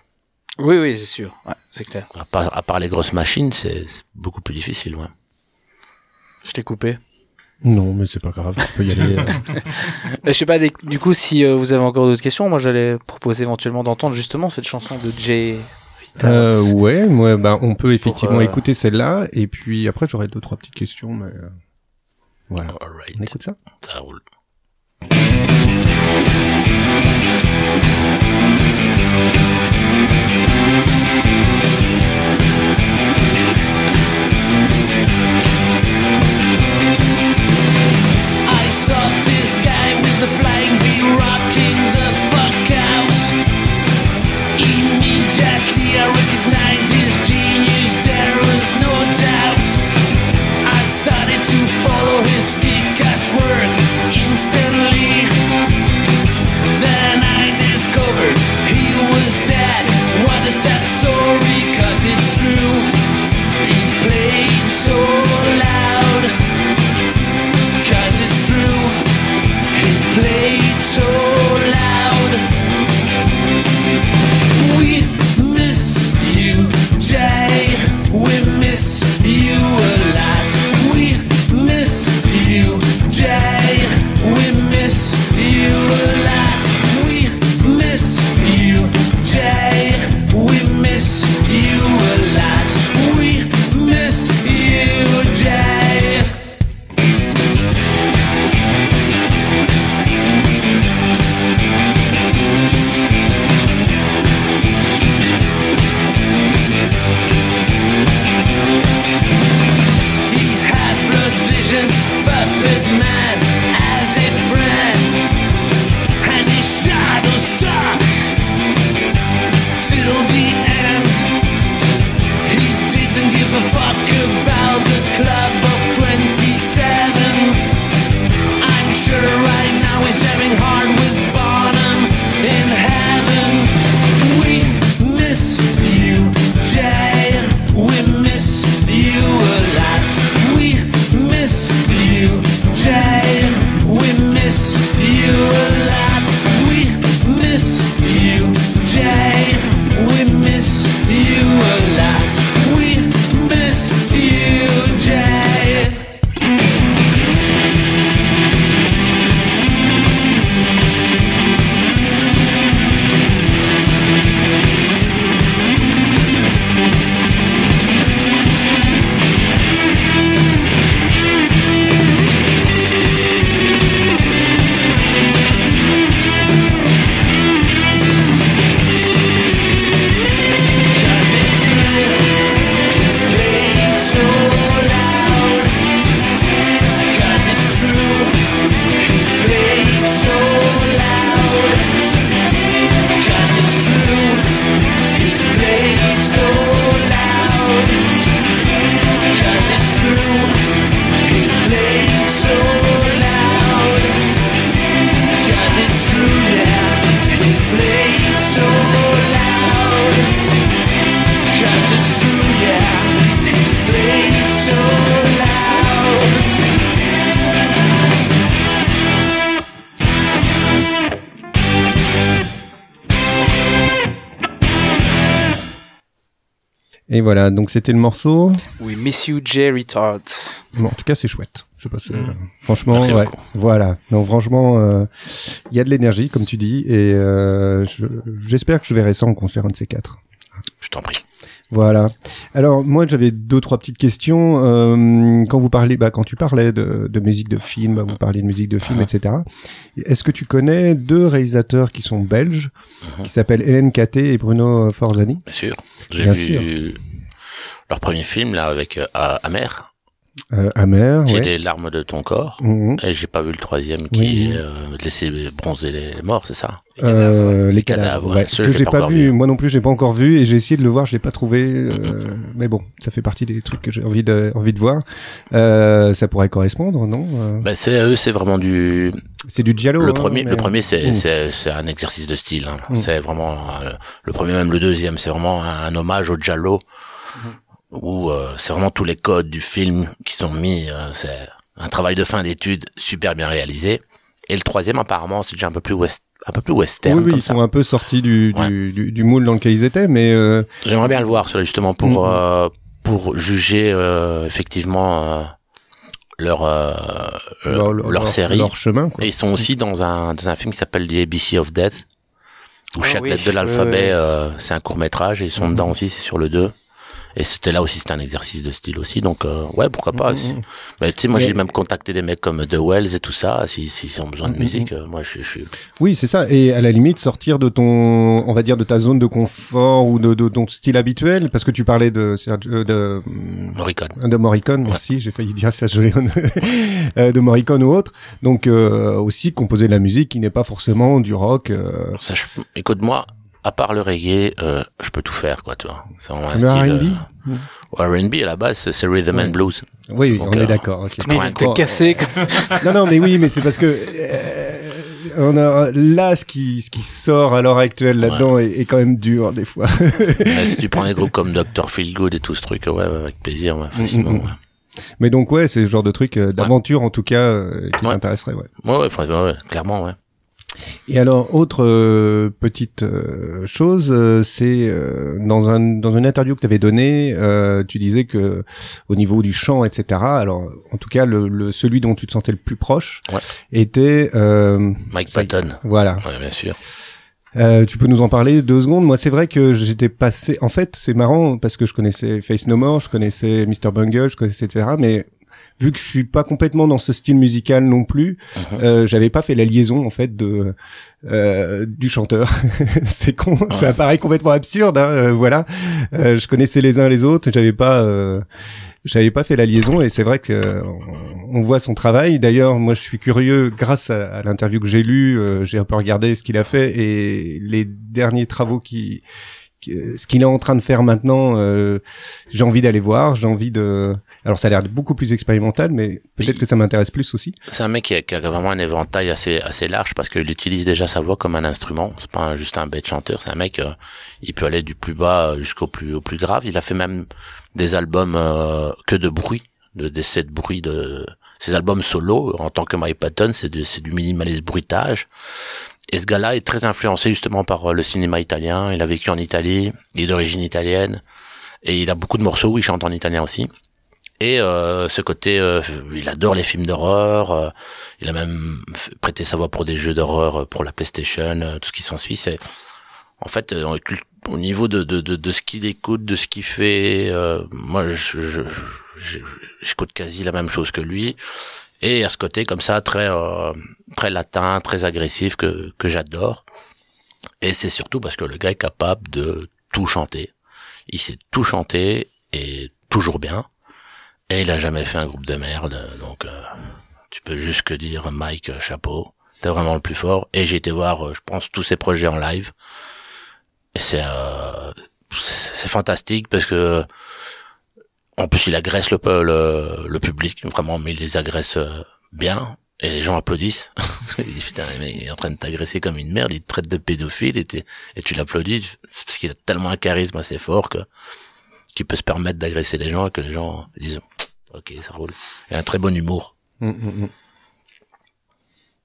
Oui oui c'est sûr, ouais, c'est clair. À part, à part les grosses machines, c'est c'est beaucoup plus difficile. Ouais. Je t'ai coupé. Non, mais c'est pas grave, tu peux y aller. euh. Je sais pas du coup si euh, vous avez encore d'autres questions, moi j'allais proposer éventuellement d'entendre justement cette chanson de Jay. Euh, ouais, moi, bah, on peut effectivement euh, écouter celle-là, et puis après j'aurai deux trois petites questions, mais voilà. On écoute ça. Ça roule. I saw this guy with the flying V rocking voilà, donc c'était le morceau. Oui, Miss You J Retard. Bon, en tout cas, c'est chouette. Je sais pas, Mm. franchement, ouais. Voilà. Donc franchement, euh, il y a de l'énergie, comme tu dis, et euh, je- j'espère que je verrai ça en concert un de ces quatre. Je t'en prie. Voilà. Alors moi j'avais deux trois petites questions. Euh, quand vous parlez, bah, quand tu parlais de, de musique de film, bah, vous parliez de musique de film, etc. Est-ce que tu connais deux réalisateurs qui sont belges, qui s'appellent Hélène Caté et Bruno Forzani? Bien sûr. J'ai vu sûr. Leur premier film là avec euh, Amer Euh, Amer, et ouais. les larmes de ton corps. Mhm. Et j'ai pas vu le troisième qui Oui. est euh, laisser bronzer les, les morts, c'est ça? Euh, les cadavres, cadavres, ouais. que j'ai pas vu, vu. moi non plus, j'ai pas encore vu et j'ai essayé de le voir, je l'ai pas trouvé. euh, mais bon, ça fait partie des trucs que j'ai envie de envie de voir. Euh, ça pourrait correspondre, non Euh, Ben c'est eux, c'est vraiment du. C'est du giallo. Le hein, premier, mais- le premier, c'est Mm. c'est c'est un exercice de style. hein. Mm. C'est vraiment euh, le premier, même le deuxième, c'est vraiment un, un hommage au giallo où euh, c'est vraiment tous les codes du film qui sont mis. euh, c'est un travail de fin d'études super bien réalisé. Et le troisième, apparemment, c'est déjà un peu plus west, un peu plus western. Oui, oui, comme ils ça. sont un peu sortis du, du, du, du moule dans lequel ils étaient, mais euh, J'aimerais bien le voir, justement, pour Mhm. euh, pour juger euh, effectivement euh, leur Leur- leur, leur- série. leur chemin, quoi. Et ils sont aussi dans un dans un film qui s'appelle The ABC of Death, où Ah chaque oui, lettre de l'alphabet, euh, c'est un court métrage, et ils sont Mhm. dedans aussi, c'est sur le 2. Et c'était là aussi, c'était un exercice de style aussi, donc euh, ouais, pourquoi pas. si- Mais tu sais, moi j'ai même contacté des mecs comme The Wells et tout ça, si s'ils ont besoin de Mhm. musique, euh, moi je, suis oui, c'est ça. Et à la limite, sortir de ton, on va dire, de ta zone de confort ou de, de ton style habituel, parce que tu parlais de de Morricone. de Morricone. Merci, j'ai failli dire Sergio Leone, Euh, de Morricone ou autre. Donc euh, aussi composer de la musique qui n'est pas forcément du rock. euh, Ça, je- écoute, moi, à part le reggae, euh, je peux tout faire, quoi, tu vois. C'est vraiment un Le style. R&B euh, R&B, à la base, c'est- rhythm Ouais. and blues. Oui, Donc, on euh, est d'accord. ok. tu prends un T'es coup- cassé. non, non, mais oui, mais c'est parce que euh, on a là ce qui ce qui sort à l'heure actuelle là-dedans est, est quand même dur des fois. Mais si tu prends des groupes comme Dr. Feelgood et tout ce truc, ouais, ouais, avec plaisir, ouais, facilement. Mm, mm, mm. Mais donc ouais, c'est ce genre de truc euh, d'aventure en tout cas euh, qui Ouais. m'intéresserait. Ouais. Ouais, ouais, ouais, ouais, ouais, clairement, ouais. Et alors, autre euh, petite euh, chose, euh, c'est euh, dans un dans une interview que tu avais donnée, euh, tu disais que au niveau du chant, etc. Alors, en tout cas, le, le celui dont tu te sentais le plus proche Ouais. était euh, Mike Patton. Voilà. Ouais, bien sûr. Euh, tu peux nous en parler deux secondes? Moi, c'est vrai que j'étais passé. En fait, c'est marrant parce que je connaissais Face No More, je connaissais Mr Bungle, je connaissais etc. Mais vu que je suis pas complètement dans ce style musical non plus, Mhm. euh, j'avais pas fait la liaison en fait de euh, du chanteur. c'est con, ça paraît complètement absurde. Hein, euh, voilà, Euh, je connaissais les uns les autres, j'avais pas. euh, j'avais pas fait la liaison et c'est vrai que euh, on voit son travail. D'ailleurs, moi, je suis curieux grâce à, à l'interview que j'ai lue, euh, j'ai un peu regardé ce qu'il a fait et les derniers travaux qui- ce qu'il est en train de faire maintenant, euh, j'ai envie d'aller voir. J'ai envie de. Alors, ça a l'air beaucoup plus expérimental, mais peut-être que ça m'intéresse plus aussi. C'est un mec qui a, qui a vraiment un éventail assez assez large parce qu'il utilise déjà sa voix comme un instrument. C'est pas un- juste un bête chanteur. C'est un mec, euh, il peut aller du plus bas jusqu'au plus au plus grave. Il a fait même des albums euh, que de bruit, de d'essais de bruit de ses albums solo en tant que Mike Patton, c'est du c'est du minimaliste bruitage. Et ce gars-là est très influencé justement par euh, le cinéma italien. Il a vécu en Italie, il est d'origine italienne et il a beaucoup de morceaux où il chante en italien aussi. Et euh, ce côté, euh, il adore les films d'horreur. euh, il a même prêté sa voix pour des jeux d'horreur euh, pour la PlayStation, tout ce qui s'ensuit. C'est en fait au niveau de de de, de ce qu'il écoute, de ce qu'il fait. moi, je, je, je- quasi la même chose que lui. Et à ce côté comme ça, très euh, très latin, très agressif que que j'adore. Et c'est surtout parce que le gars est capable de tout chanter. Il sait tout chanter et toujours bien. Et il a jamais fait un groupe de merde, donc euh, tu peux juste que dire Mike euh, chapeau, t'es vraiment le plus fort. Et j'ai été voir, euh, je pense, tous ses projets en live. Et c'est euh, c'est c'est fantastique parce que en plus il agresse le peu- le, le public vraiment, mais il les agresse euh, bien. Et les gens applaudissent. il dit putain, mais il est en train de t'agresser comme une merde, il te traite de pédophile et, tu l'applaudis. C'est parce qu'il a tellement un charisme assez fort que qui peut se permettre d'agresser les gens et que les gens disent ok ça roule et un très bon humour Mm, mm, mm.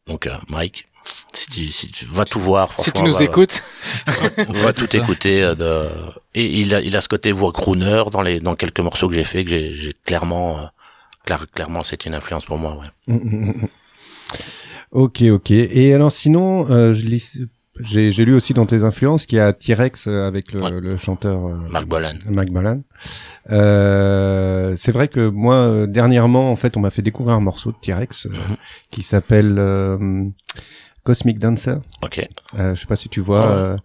donc euh, Mike si tu, si tu vas tout voir. Si tu nous va- écoutes. va, va tout écouter. euh, de... Et il a, il a ce côté voix crooner dans les, dans quelques morceaux que j'ai fait que j'ai, j'ai clairement, euh, clair- clairement, c'est une influence pour moi. Ouais. Ok, ok. Et alors sinon, euh, je lis, j'ai, j'ai lu aussi dans tes influences qu'il y a T-Rex euh, avec le, le chanteur euh, Mark Bolan. Mark Bolan. Euh, c'est vrai que moi, dernièrement, en fait, on m'a fait découvrir un morceau de T-Rex euh, Mhm. qui s'appelle euh, Cosmic Dancer. Ok. Euh, je sais pas si tu vois. Ah euh,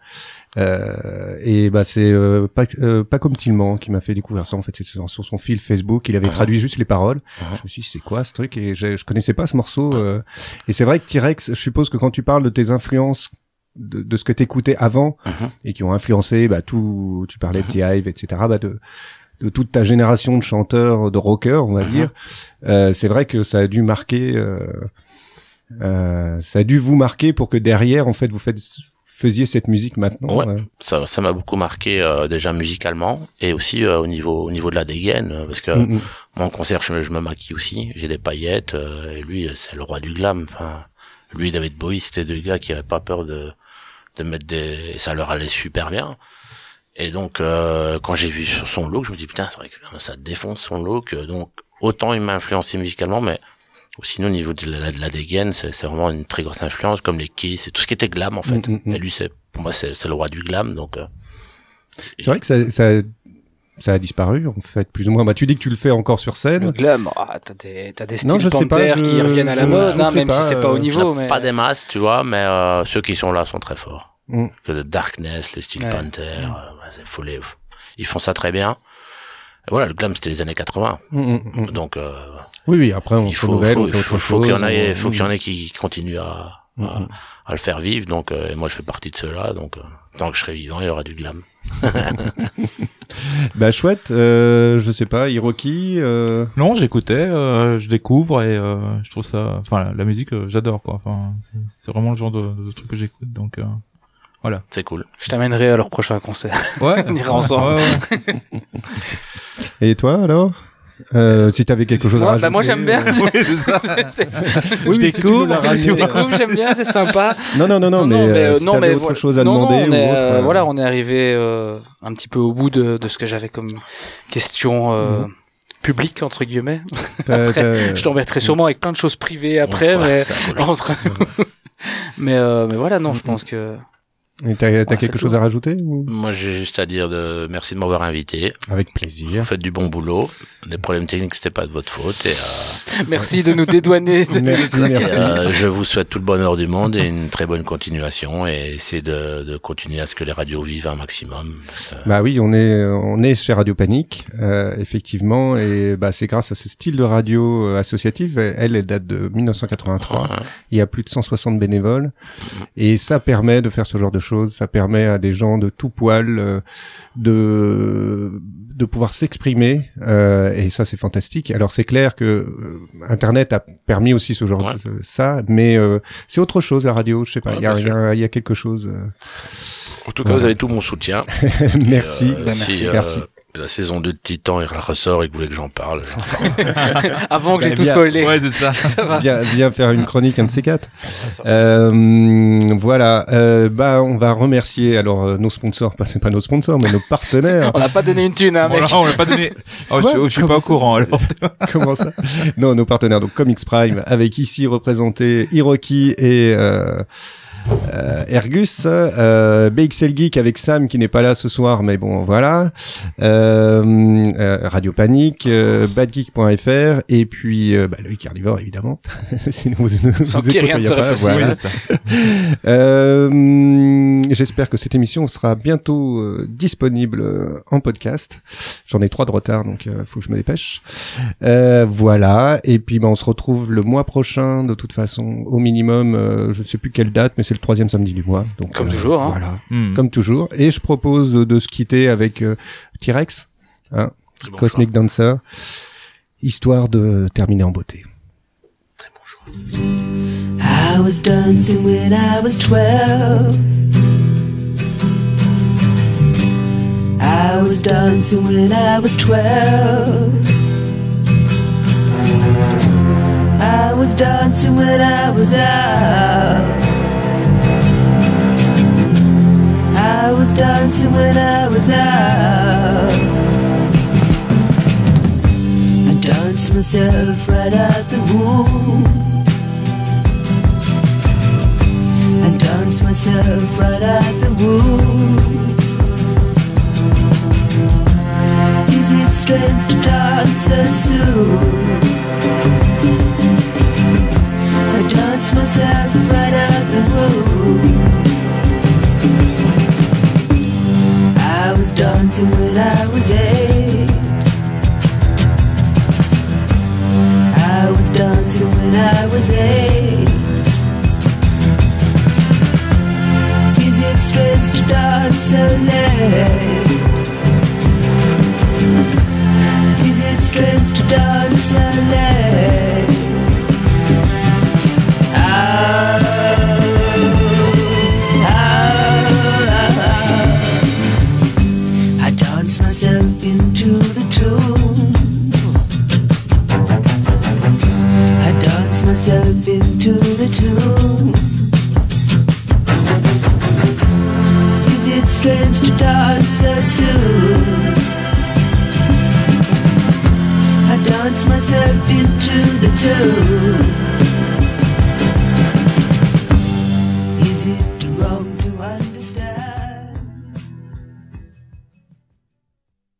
euh, et bah c'est euh, pas euh, pas comme Tillman qui m'a fait découvrir ça. En fait, c'est sur, sur son fil Facebook. Il avait Mhm. traduit juste les paroles. Mhm. Je me suis dit c'est quoi ce truc? Et je, je connaissais pas ce morceau. euh. et c'est vrai que T-Rex, je suppose que quand tu parles de tes influences de, de ce que t'écoutais avant Mhm. et qui ont influencé bah tout. Tu parlais de The Hive, etc. Bah de de toute ta génération de chanteurs, de rockers, on va Mhm. dire. Euh, c'est vrai que ça a dû marquer. Euh, euh, ça a dû vous marquer pour que derrière, en fait, vous faites, faisiez cette musique maintenant. Ouais. euh. Ça, ça m'a beaucoup marqué euh, déjà musicalement et aussi euh, au niveau, au niveau de la dégaine parce que Mm, mm. moi en concert je me, je me maquille aussi. J'ai des paillettes euh, et lui c'est le roi du glam. Enfin, lui David Bowie c'était deux gars qui avaient pas peur de de mettre des, et ça leur allait super bien. Et donc euh, quand j'ai vu son look, je me dis putain c'est vrai que ça défonce son look. Donc autant il m'a influencé musicalement, mais aussi au niveau de la, de la dégaine, c'est c'est vraiment une très grosse influence, comme les Kiss et tout ce qui était glam en fait. Mm, mm, mm. Et lui c'est pour moi c'est c'est le roi du glam, donc. euh, C'est vrai que ça, ça, ça a disparu, en fait, plus ou moins. Bah, tu dis que tu le fais encore sur scène. Le glam, ah, t'as des, t'as des styles Non, je sais pas, Panther je- qui reviennent à la je- mode, je hein, même si pas, c'est pas au euh, niveau. Mais... Pas des masses, tu vois, mais euh, ceux qui sont là sont très forts. Mm. Que de Darkness, les Steel Ouais. Panther, euh, c'est faut les- ils font ça très bien. Et voilà, le glam c'était les années 80. Mm, mm, mm. Donc euh, Oui, oui, après, on il faut, faut, on fait autre faut, qu'il y en ait, faut qu'il y en ait qui continuent à, Mm, à, mm. à le faire vivre. Donc euh, et moi je fais partie de ceux-là. Donc euh, tant que je serai vivant, il y aura du glam. Bah, chouette, euh, je sais pas, Hiroki, euh... Non, j'écoutais, euh, je découvre et euh, je trouve ça, enfin la, la musique, euh, j'adore quoi. Enfin, c'est- c'est vraiment le genre de, de truc que j'écoute, donc euh, voilà. C'est cool. Je t'amènerai à leur prochain concert. Ouais, On ira ensemble. Ouais, ouais. Et toi, alors? Euh, si t'avais quelque chose à Moi, rajouter. bah, moi j'aime bien. euh, Je découvre, Je euh, j'aime bien, c'est sympa. Non, non, non, non, mais, euh, si t'avais autre voilà. chose à Non, non, demander on ou est, autre, euh, euh, voilà, on est arrivé euh, un petit peu au bout de, de ce que j'avais comme question euh, publique entre guillemets. Après, je t'embêterai sûrement avec plein de choses privées après, Ouais, mais entre mais euh, mais voilà, non, je pense que Et T'as t'as Ouais, quelque chose à rajouter ou... Moi j'ai juste à dire de merci de m'avoir invité. Avec plaisir. Vous faites du bon boulot. Les problèmes techniques c'était pas de votre faute. Et, euh, merci de nous dédouaner. Merci, euh, je vous souhaite tout le bonheur du monde et une très bonne continuation et essayez de, de continuer à ce que les radios vivent un maximum. Euh, Bah oui, on est on est chez Radio Panique, euh, effectivement, et bah c'est grâce à ce style de radio associative. Elle, elle date de 1983. ouais. Il y a plus de 160 bénévoles, et ça permet de faire ce genre de choses. Ça permet à des gens de tout poil euh, de de pouvoir s'exprimer, euh, et ça c'est fantastique. Alors c'est clair que euh, Internet a permis aussi ce genre Ouais. de ça, mais euh, c'est autre chose la radio. Je sais pas, Ouais, il y a bien il y a- il y a quelque chose. euh, En tout cas, vous avez tout mon soutien. merci, Bah, euh, merci. La saison 2 de Titan, il ressort et que vous voulez que j'en parle. Avant que j'ai Bah, tout bien. spoilé. Ouais, c'est ça. ça va. Viens, viens faire une chronique, un de ces quatre. Euh, voilà. Euh, bah, on va remercier alors euh, nos sponsors. Pas c'est pas nos sponsors, mais nos partenaires. On n'a pas donné une thune, hein, mec. On l'a pas donné. Oh, je, suis Comment pas au ça courant alors. Comment ça Non, nos partenaires. Donc Comics Prime, avec ici représenté Hiroki et euh, Ergus, euh, BXL Geek avec Sam qui n'est pas là ce soir, mais bon voilà. Euh, euh, Radio Panique, euh, badgeek.fr et puis euh, bah, le Carnivore évidemment. Sinon vous, vous Sans écoutez rien pas, voilà. Euh, J'espère que cette émission sera bientôt disponible en podcast. J'en ai trois de retard, donc il faut que je me dépêche. Euh, voilà. Et puis, ben, on se retrouve le mois prochain, de toute façon, au minimum. euh, je ne sais plus quelle date, mais c'est le troisième samedi du mois. Donc, Comme euh, toujours, hein. Voilà. Hmm. Comme toujours. Et je propose de se quitter avec euh, T-Rex, hein, bon Cosmic Dancer, histoire de terminer en beauté. I was dancing when I was twelve. I was dancing when I was twelve. I was dancing when I was out. Was dancing when I was out. I danced myself right out the womb. I danced myself right out the womb. Is it strange to dance so soon? I dance myself right out the womb. Dancing when I was eight. I was dancing when I was eight. Is it strange to dance so late? Is it strange to dance so late? Myself into the tune. Is it strange to dance so soon? I dance myself into the tune.